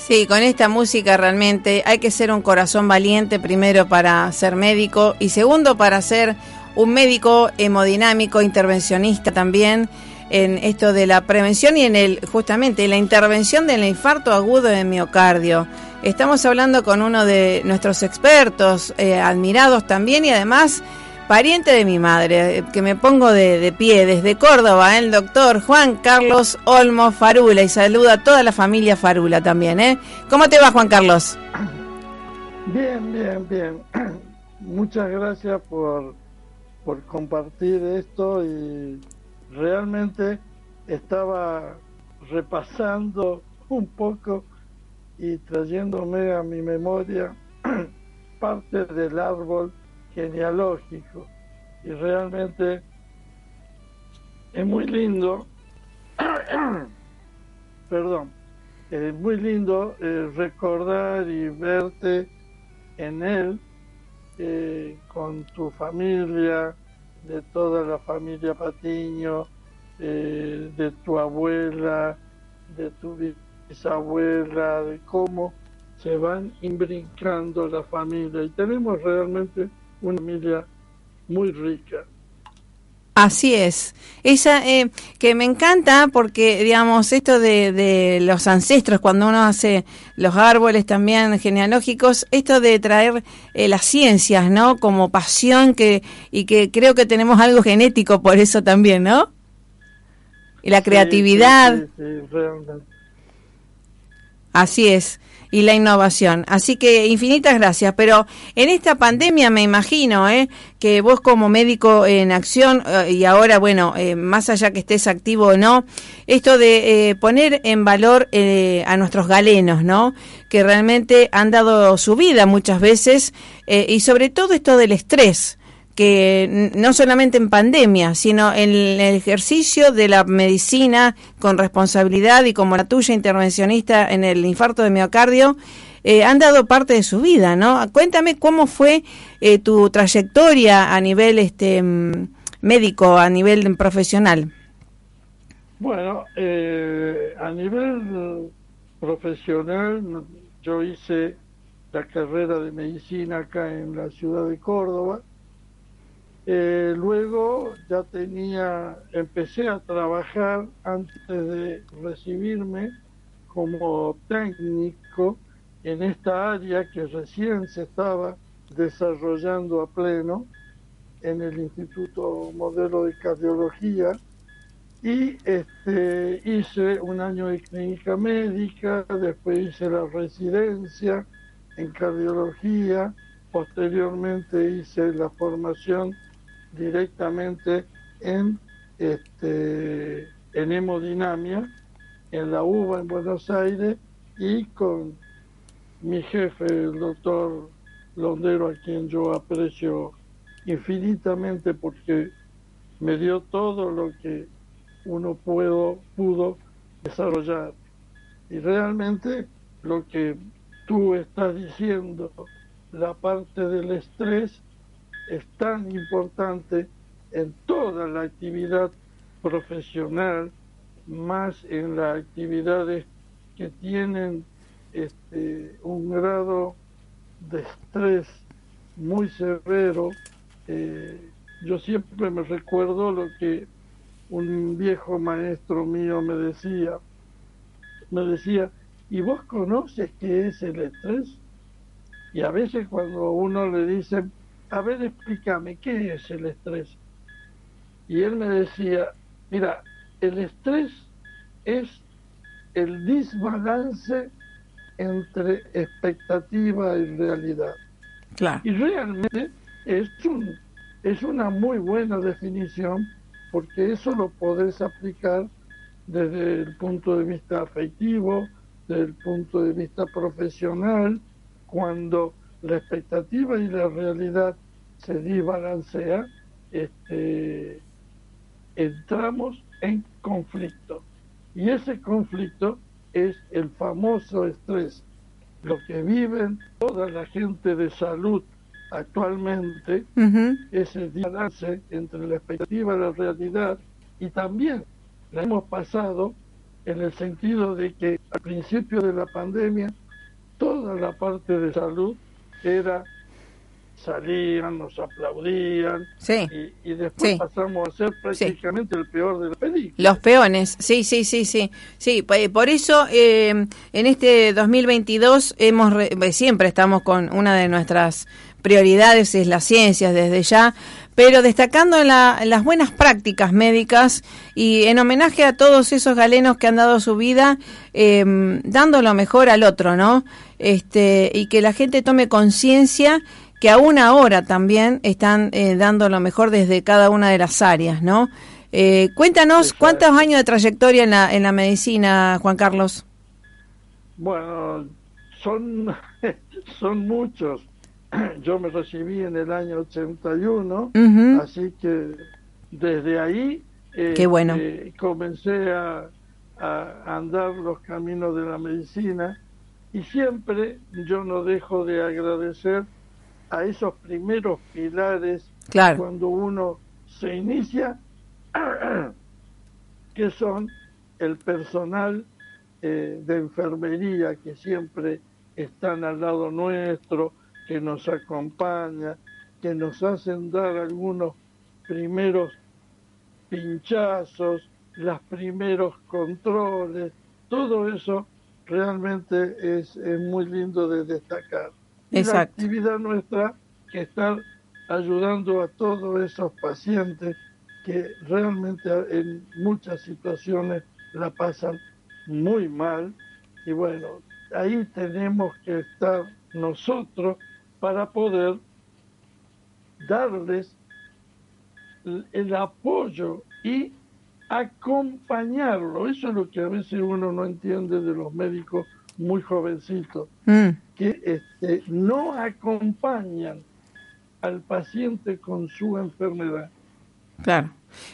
S2: Sí, con esta música realmente hay que ser un corazón valiente primero para ser médico y segundo para ser un médico hemodinámico, intervencionista también en esto de la prevención y en el justamente la intervención del infarto agudo de miocardio. Estamos hablando con uno de nuestros expertos, eh, admirados también y además pariente de mi madre, eh, que me pongo de, pie desde Córdoba, el doctor Juan Carlos Olmo Farula y saluda a toda la familia Farula también. ¿eh? ¿Cómo te va Juan Carlos?
S5: Bien, bien, bien. Muchas gracias por, por compartir esto y realmente estaba repasando un poco y trayéndome a mi memoria parte del árbol genealógico. Y realmente es muy lindo perdón es muy lindo eh, recordar y verte en él eh, con tu familia de toda la familia Patiño eh, de tu abuela de tu bisabuela de cómo se van imbrincando la familia. Y tenemos realmente una familia muy rica.
S2: Así es. Esa eh, que me encanta porque, digamos, esto de, de, los ancestros, cuando uno hace los árboles también genealógicos, esto de traer eh, las ciencias, ¿no? Como pasión que y que creo que tenemos algo genético por eso también, ¿no? Y la creatividad.
S5: Sí, sí, realmente.
S2: Así es y la innovación. Así que infinitas gracias. Pero en esta pandemia me imagino ¿eh? que vos como médico en acción eh, y ahora, bueno, eh, más allá que estés activo o no, esto de eh, poner en valor eh, a nuestros galenos, ¿no? Que realmente han dado su vida muchas veces eh, y sobre todo esto del estrés que no solamente en pandemia, sino en el ejercicio de la medicina con responsabilidad y como la tuya intervencionista en el infarto de miocardio, eh, han dado parte de su vida, ¿no? Cuéntame cómo fue eh, tu trayectoria a nivel este médico, a nivel profesional.
S5: Bueno, eh, a nivel profesional, yo hice la carrera de medicina acá en la ciudad de Córdoba eh, luego ya tenía, empecé a trabajar antes de recibirme como técnico en esta área que recién se estaba desarrollando a pleno en el Instituto Modelo de Cardiología. Y este, hice un año de clínica médica, después hice la residencia en cardiología, posteriormente hice la formación directamente en, este, en hemodinamia, en la UBA en Buenos Aires y con mi jefe, el doctor Londero, a quien yo aprecio infinitamente porque me dio todo lo que uno puedo, pudo desarrollar. Y realmente lo que tú estás diciendo, la parte del estrés, es tan importante en toda la actividad profesional, más en las actividades que tienen este, un grado de estrés muy severo. Eh, yo siempre me recuerdo lo que un viejo maestro mío me decía. Me decía, ¿y vos conoces qué es el estrés? Y a veces cuando uno le dice, a ver, explícame, ¿qué es el estrés? Y él me decía, mira, el estrés es el desbalance entre expectativa y realidad.
S2: Claro.
S5: Y realmente es, un, es una muy buena definición porque eso lo podés aplicar desde el punto de vista afectivo, desde el punto de vista profesional, cuando la expectativa y la realidad se desbalancea, este, entramos en conflicto. Y ese conflicto es el famoso estrés, lo que viven toda la gente de salud actualmente,
S2: Ujú.
S5: ese desbalance entre la expectativa y la realidad, y también la hemos pasado en el sentido de que al principio de la pandemia toda la parte de salud era salían, nos aplaudían
S2: Sí.
S5: y, y después
S2: Sí.
S5: pasamos a ser prácticamente el peor de la película.
S2: Los peones, sí, sí, sí, sí. Sí, p- por eso eh, en este 2022 hemos re- eh, siempre estamos con una de nuestras prioridades es las ciencias desde ya, pero destacando la- las buenas prácticas médicas y en homenaje a todos esos galenos que han dado su vida eh, dando lo mejor al otro, ¿no? Este y que la gente tome conciencia que aún ahora también están eh, dando lo mejor desde cada una de las áreas, ¿no? Eh, cuéntanos cuántos años de trayectoria en la, en la medicina, Juan Carlos.
S5: Bueno, son, son muchos. Yo me recibí en el año 81,
S2: Ujú.
S5: así que desde ahí eh,
S2: Qué bueno.
S5: eh, comencé a, a andar los caminos de la medicina y siempre yo no dejo de agradecer a esos primeros pilares
S2: Claro.
S5: cuando uno se inicia, que son el personal eh, de enfermería que siempre están al lado nuestro, que nos acompaña, que nos hacen dar algunos primeros pinchazos, los primeros controles, todo eso realmente es, es muy lindo de destacar. Y la
S2: Exacto.
S5: actividad nuestra que estar ayudando a todos esos pacientes que realmente en muchas situaciones la pasan muy mal y bueno, ahí tenemos que estar nosotros para poder darles el- apoyo y acompañarlo. Eso es lo que a veces uno no entiende de los médicos muy jovencitos,
S2: Mm,
S5: que este, no acompañan al paciente con su enfermedad.
S2: claro.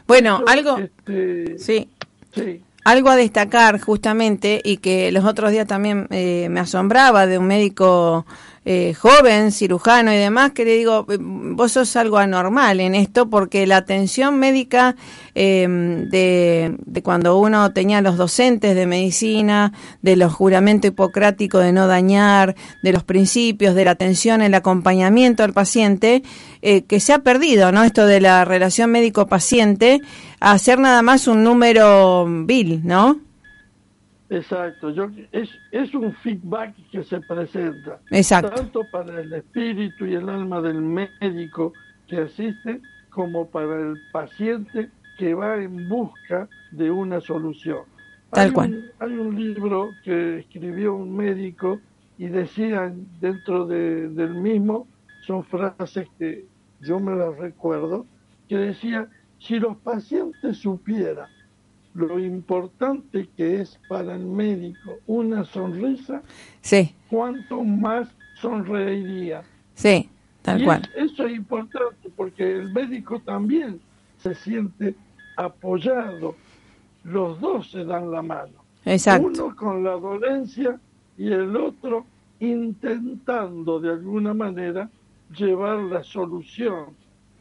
S2: Bueno, algo,
S5: este,
S2: sí,
S5: sí,
S2: algo a destacar justamente y que los otros días también eh, me asombraba de un médico eh, joven, cirujano y demás, que le digo, eh, vos sos algo anormal en esto porque la atención médica eh, de, cuando uno tenía los docentes de medicina, de los juramentos hipocráticos de no dañar, de los principios, de la atención, el acompañamiento al paciente, eh, que se ha perdido, ¿no? Esto de la relación médico-paciente, a ser nada más un número vil, ¿no?
S5: Exacto. Yo, es, es un feedback que se presenta.
S2: Exacto.
S5: tanto para el espíritu y el alma del médico que asiste como para el paciente que va en busca de una solución.
S2: Tal
S5: hay
S2: cual.
S5: Un, hay un libro que escribió un médico y decía dentro de- del mismo, son frases que yo me las recuerdo, que decía, si los pacientes supieran lo importante que es para el médico una sonrisa,
S2: Sí,
S5: cuánto más sonreiría.
S2: sí, tal
S5: y
S2: cual.
S5: es- eso es importante porque el médico también se siente apoyado. Los dos se dan la mano.
S2: Exacto.
S5: Uno con la dolencia y el otro intentando de alguna manera llevar la solución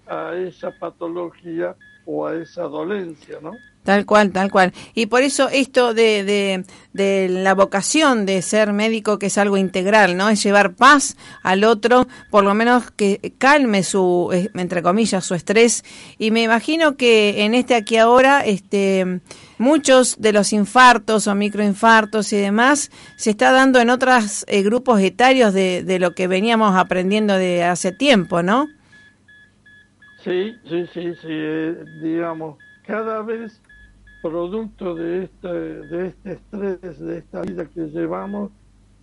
S5: a esa patología o a esa dolencia, ¿no?
S2: Tal cual, tal cual. Y por eso esto de, de, de la vocación de ser médico, que es algo integral, ¿no? Es llevar paz al otro, por lo menos que calme su, eh, entre comillas, su estrés. Y me imagino que en este aquí ahora, este, muchos de los infartos o microinfartos y demás se está dando en otros eh, grupos etarios de, de lo que veníamos aprendiendo de hace tiempo, ¿no?
S5: Sí, sí, sí, sí, eh, digamos, cada vez producto de este, de este estrés, de esta vida que llevamos,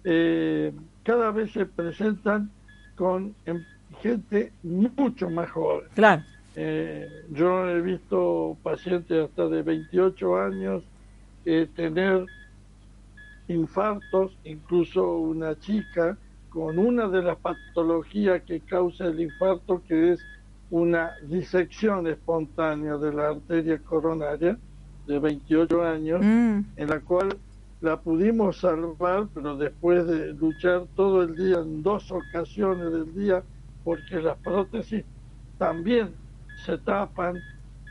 S5: eh, cada vez se presentan con em, gente mucho más joven.
S2: Claro.
S5: Eh, yo he visto pacientes hasta de 28 años eh, tener infartos, incluso una chica con una de las patologías que causa el infarto, que es una disección espontánea de la arteria coronaria de 28 años,
S2: Mm,
S5: en la cual la pudimos salvar, pero después de luchar todo el día en dos ocasiones del día, porque las prótesis también se tapan,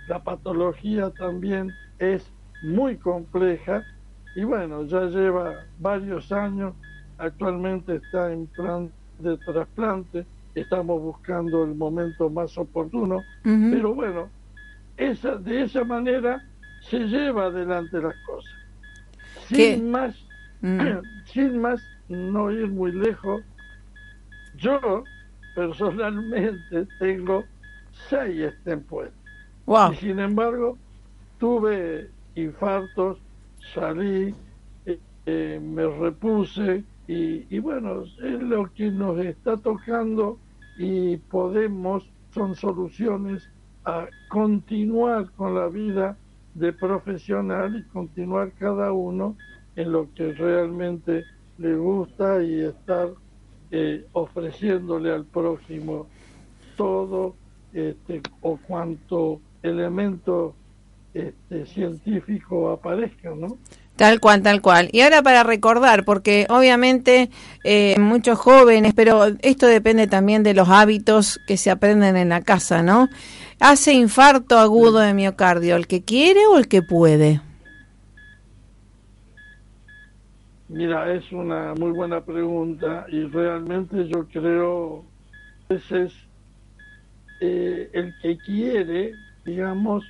S5: la patología también es muy compleja y bueno, ya lleva varios años, actualmente está en plan de trasplante, estamos buscando el momento más oportuno, pero bueno, esa, de esa manera se lleva adelante las cosas. Sin
S2: ¿Qué?
S5: más,
S2: Mm.
S5: sin más no ir muy lejos, yo personalmente tengo seis extempuestos.
S2: Wow.
S5: Y sin embargo, tuve infartos, salí, eh, eh, me repuse y, y bueno, es lo que nos está tocando y podemos, son soluciones a continuar con la vida de profesional y continuar cada uno en lo que realmente le gusta y estar eh, ofreciéndole al prójimo todo este, o cuanto elemento este, científico aparezca, ¿no?
S2: Tal cual, tal cual. Y ahora para recordar, porque obviamente eh, muchos jóvenes, pero esto depende también de los hábitos que se aprenden en la casa, ¿no? ¿Hace infarto agudo de miocardio el que quiere o el que puede?
S5: Mira, es una muy buena pregunta y realmente yo creo que ese es eh, el que quiere, digamos,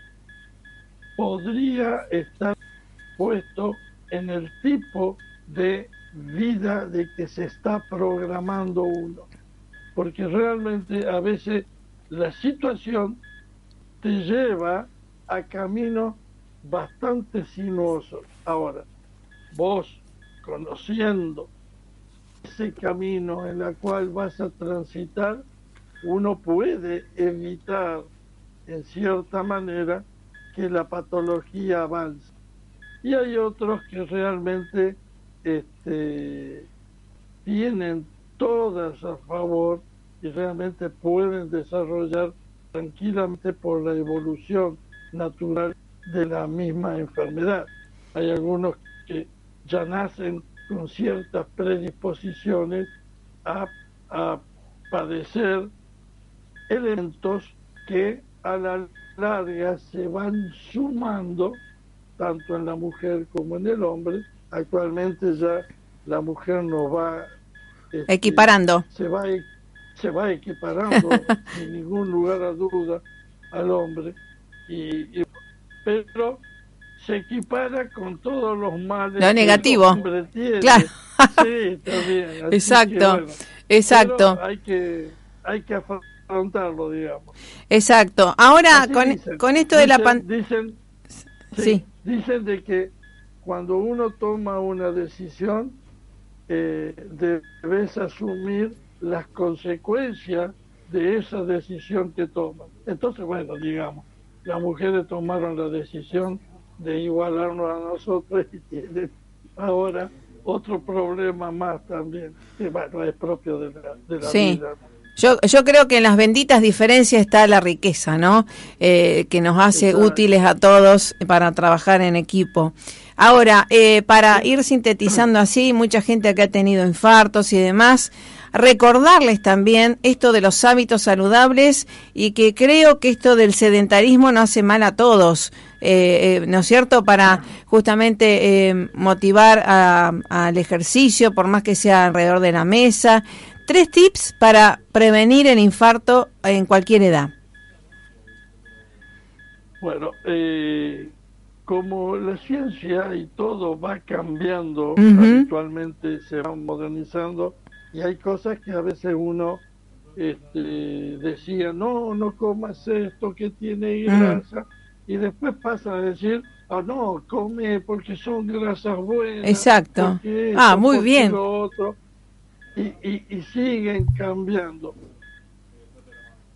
S5: podría estar puesto en el tipo de vida de que se está programando uno. Porque realmente a veces la situación te lleva a caminos bastante sinuosos. Ahora, vos conociendo ese camino en el cual vas a transitar, uno puede evitar en cierta manera que la patología avance. Y hay otros que realmente este, tienen todas a favor y realmente pueden desarrollar tranquilamente por la evolución natural de la misma enfermedad. Hay algunos que ya nacen con ciertas predisposiciones a, a padecer elementos que a la larga se van sumando tanto en la mujer como en el hombre. Actualmente ya la mujer no va este,
S2: Equiparando.
S5: se va e- se va equiparando sin ningún lugar a duda al hombre y, y- pero se equipara con todos los males
S2: Lo
S5: que el
S2: negativo.
S5: hombre tiene.
S2: Claro.
S5: Sí, también. Así que,
S2: Exacto,
S5: bueno,
S2: exacto.
S5: hay que hay que afrontarlo, digamos.
S2: Exacto. Ahora,
S5: Así
S2: con,
S5: dicen.
S2: con esto de la
S5: Dicen-
S2: pandemia...
S5: Dicen, sí,
S2: Sí.
S5: Dicen de que cuando uno toma una decisión, eh, debes asumir las consecuencias de esa decisión que toman. Entonces, bueno, digamos, las mujeres tomaron la decisión de igualarnos a nosotros y tienen ahora otro problema más también, que bueno, es propio de la, de la
S2: Sí.
S5: vida.
S2: Yo, yo creo que en las benditas diferencias está la riqueza, ¿no? Eh, que nos hace útiles a todos para trabajar en equipo. Ahora, eh, para ir sintetizando así, mucha gente que ha tenido infartos y demás, recordarles también esto de los hábitos saludables y que creo que esto del sedentarismo no hace mal a todos, eh, eh, ¿no es cierto? Para justamente eh, motivar a- al ejercicio, por más que sea alrededor de la mesa. Tres tips para prevenir el infarto en cualquier edad.
S5: Bueno, eh, como la ciencia y todo va cambiando,
S2: Ujú.
S5: habitualmente se va modernizando y hay cosas que a veces uno este, decía, no, no comas esto que tiene grasa, y después pasa a decir, ah, no, come porque son grasas buenas.
S2: Exacto. Ah, muy bien.
S5: otro, y, y, y siguen cambiando.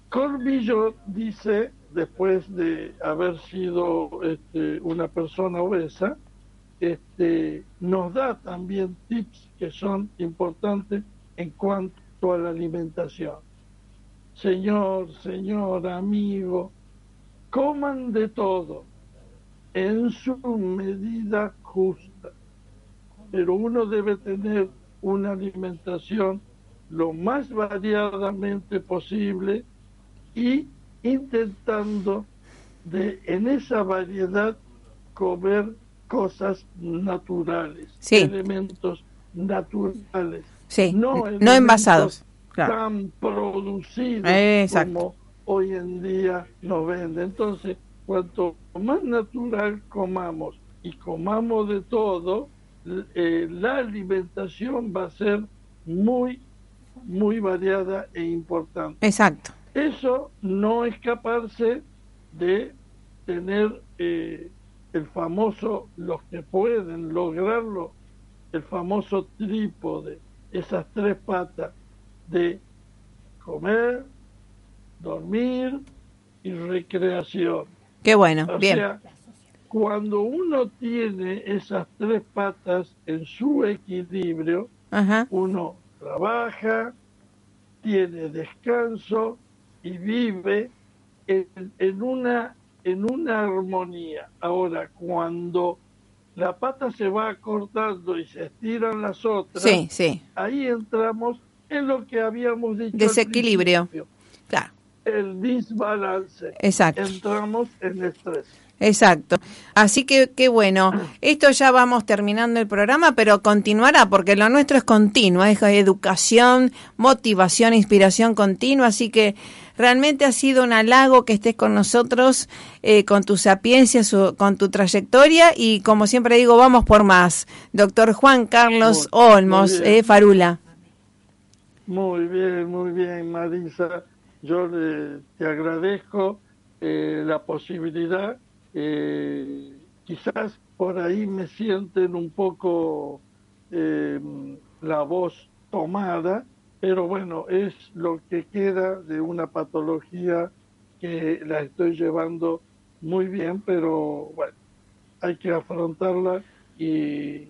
S5: Corbillo dice, después de haber sido este, una persona obesa, este, nos da también tips que son importantes en cuanto a la alimentación. Señor, señor, amigo, coman de todo en su medida justa, pero uno debe tener una alimentación lo más variadamente posible y intentando de en esa variedad comer cosas naturales,
S2: Sí.
S5: elementos naturales,
S2: Sí,
S5: no,
S2: envasados. Claro.
S5: tan producidos
S2: Exacto.
S5: como hoy en día nos venden. Entonces, cuanto más natural comamos y comamos de todo, eh, la alimentación va a ser muy, muy variada e importante.
S2: Exacto.
S5: Eso no escaparse de tener eh, el famoso, los que pueden lograrlo, el famoso trípode, esas tres patas de comer, dormir y recreación.
S2: Qué bueno.
S5: O
S2: Bien.
S5: sea, cuando uno tiene esas tres patas en su equilibrio,
S2: Ajá.
S5: uno trabaja, tiene descanso y vive en, en una en una armonía. Ahora, cuando la pata se va acortando y se estiran las otras,
S2: Sí, sí.
S5: ahí entramos en lo que habíamos dicho.
S2: Desequilibrio. Claro.
S5: El desbalance.
S2: Exacto.
S5: Entramos en estrés.
S2: Exacto. Así que qué bueno. Esto ya vamos terminando el programa, pero continuará porque lo nuestro es continuo, es educación, motivación, inspiración continua. Así que realmente ha sido un halago que estés con nosotros, eh, con tu sapiencia, su- con tu trayectoria y como siempre digo, vamos por más. Doctor Juan Carlos Olmos, eh, Farula.
S5: Muy bien, muy bien, Marisa. Yo le- te agradezco eh, la posibilidad. Eh, quizás por ahí me sienten un poco eh, la voz tomada, pero bueno, es lo que queda de una patología que la estoy llevando muy bien, pero bueno, hay que afrontarla y,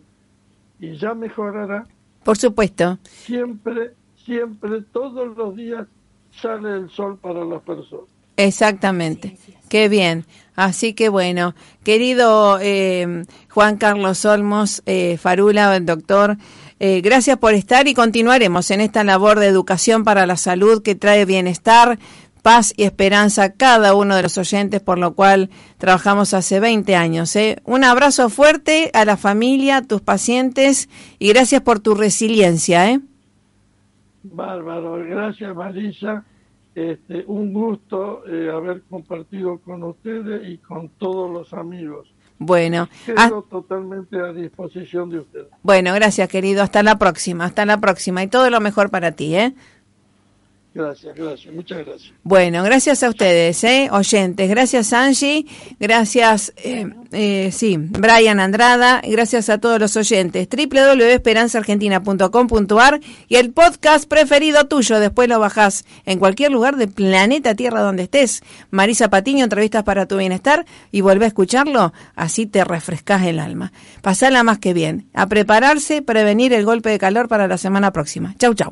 S5: y ya mejorará
S2: Por supuesto.
S5: siempre, siempre, todos los días sale el sol para las personas.
S2: Exactamente. Qué bien. Así que bueno, querido eh, Juan Carlos Olmos, eh, Farula, el doctor, eh, gracias por estar y continuaremos en esta labor de educación para la salud que trae bienestar, paz y esperanza a cada uno de los oyentes, por lo cual trabajamos hace 20 años. ¿eh? Un abrazo fuerte a la familia, a tus pacientes y gracias por tu resiliencia. ¿eh?
S5: Bárbaro, gracias Marisa. Este, un gusto eh, haber compartido con ustedes y con todos los amigos.
S2: Bueno,
S5: Quedo
S2: ah,
S5: totalmente a disposición de ustedes.
S2: bueno, gracias querido. Hasta la próxima, hasta la próxima y todo lo mejor para ti. ¿eh?
S5: Gracias, gracias, muchas gracias.
S2: Bueno, gracias a ustedes, ¿eh? oyentes. Gracias, Angie. Gracias, eh, eh, sí, Brian Andrada. Gracias a todos los oyentes. www.esperanzaargentina.com.ar y el podcast preferido tuyo. Después lo bajás en cualquier lugar del planeta Tierra donde estés. Marisa Patiño, entrevistas para tu bienestar y volvé a escucharlo. Así te refrescas el alma. Pasala más que bien. A prepararse, prevenir el golpe de calor para la semana próxima. Chau, chau.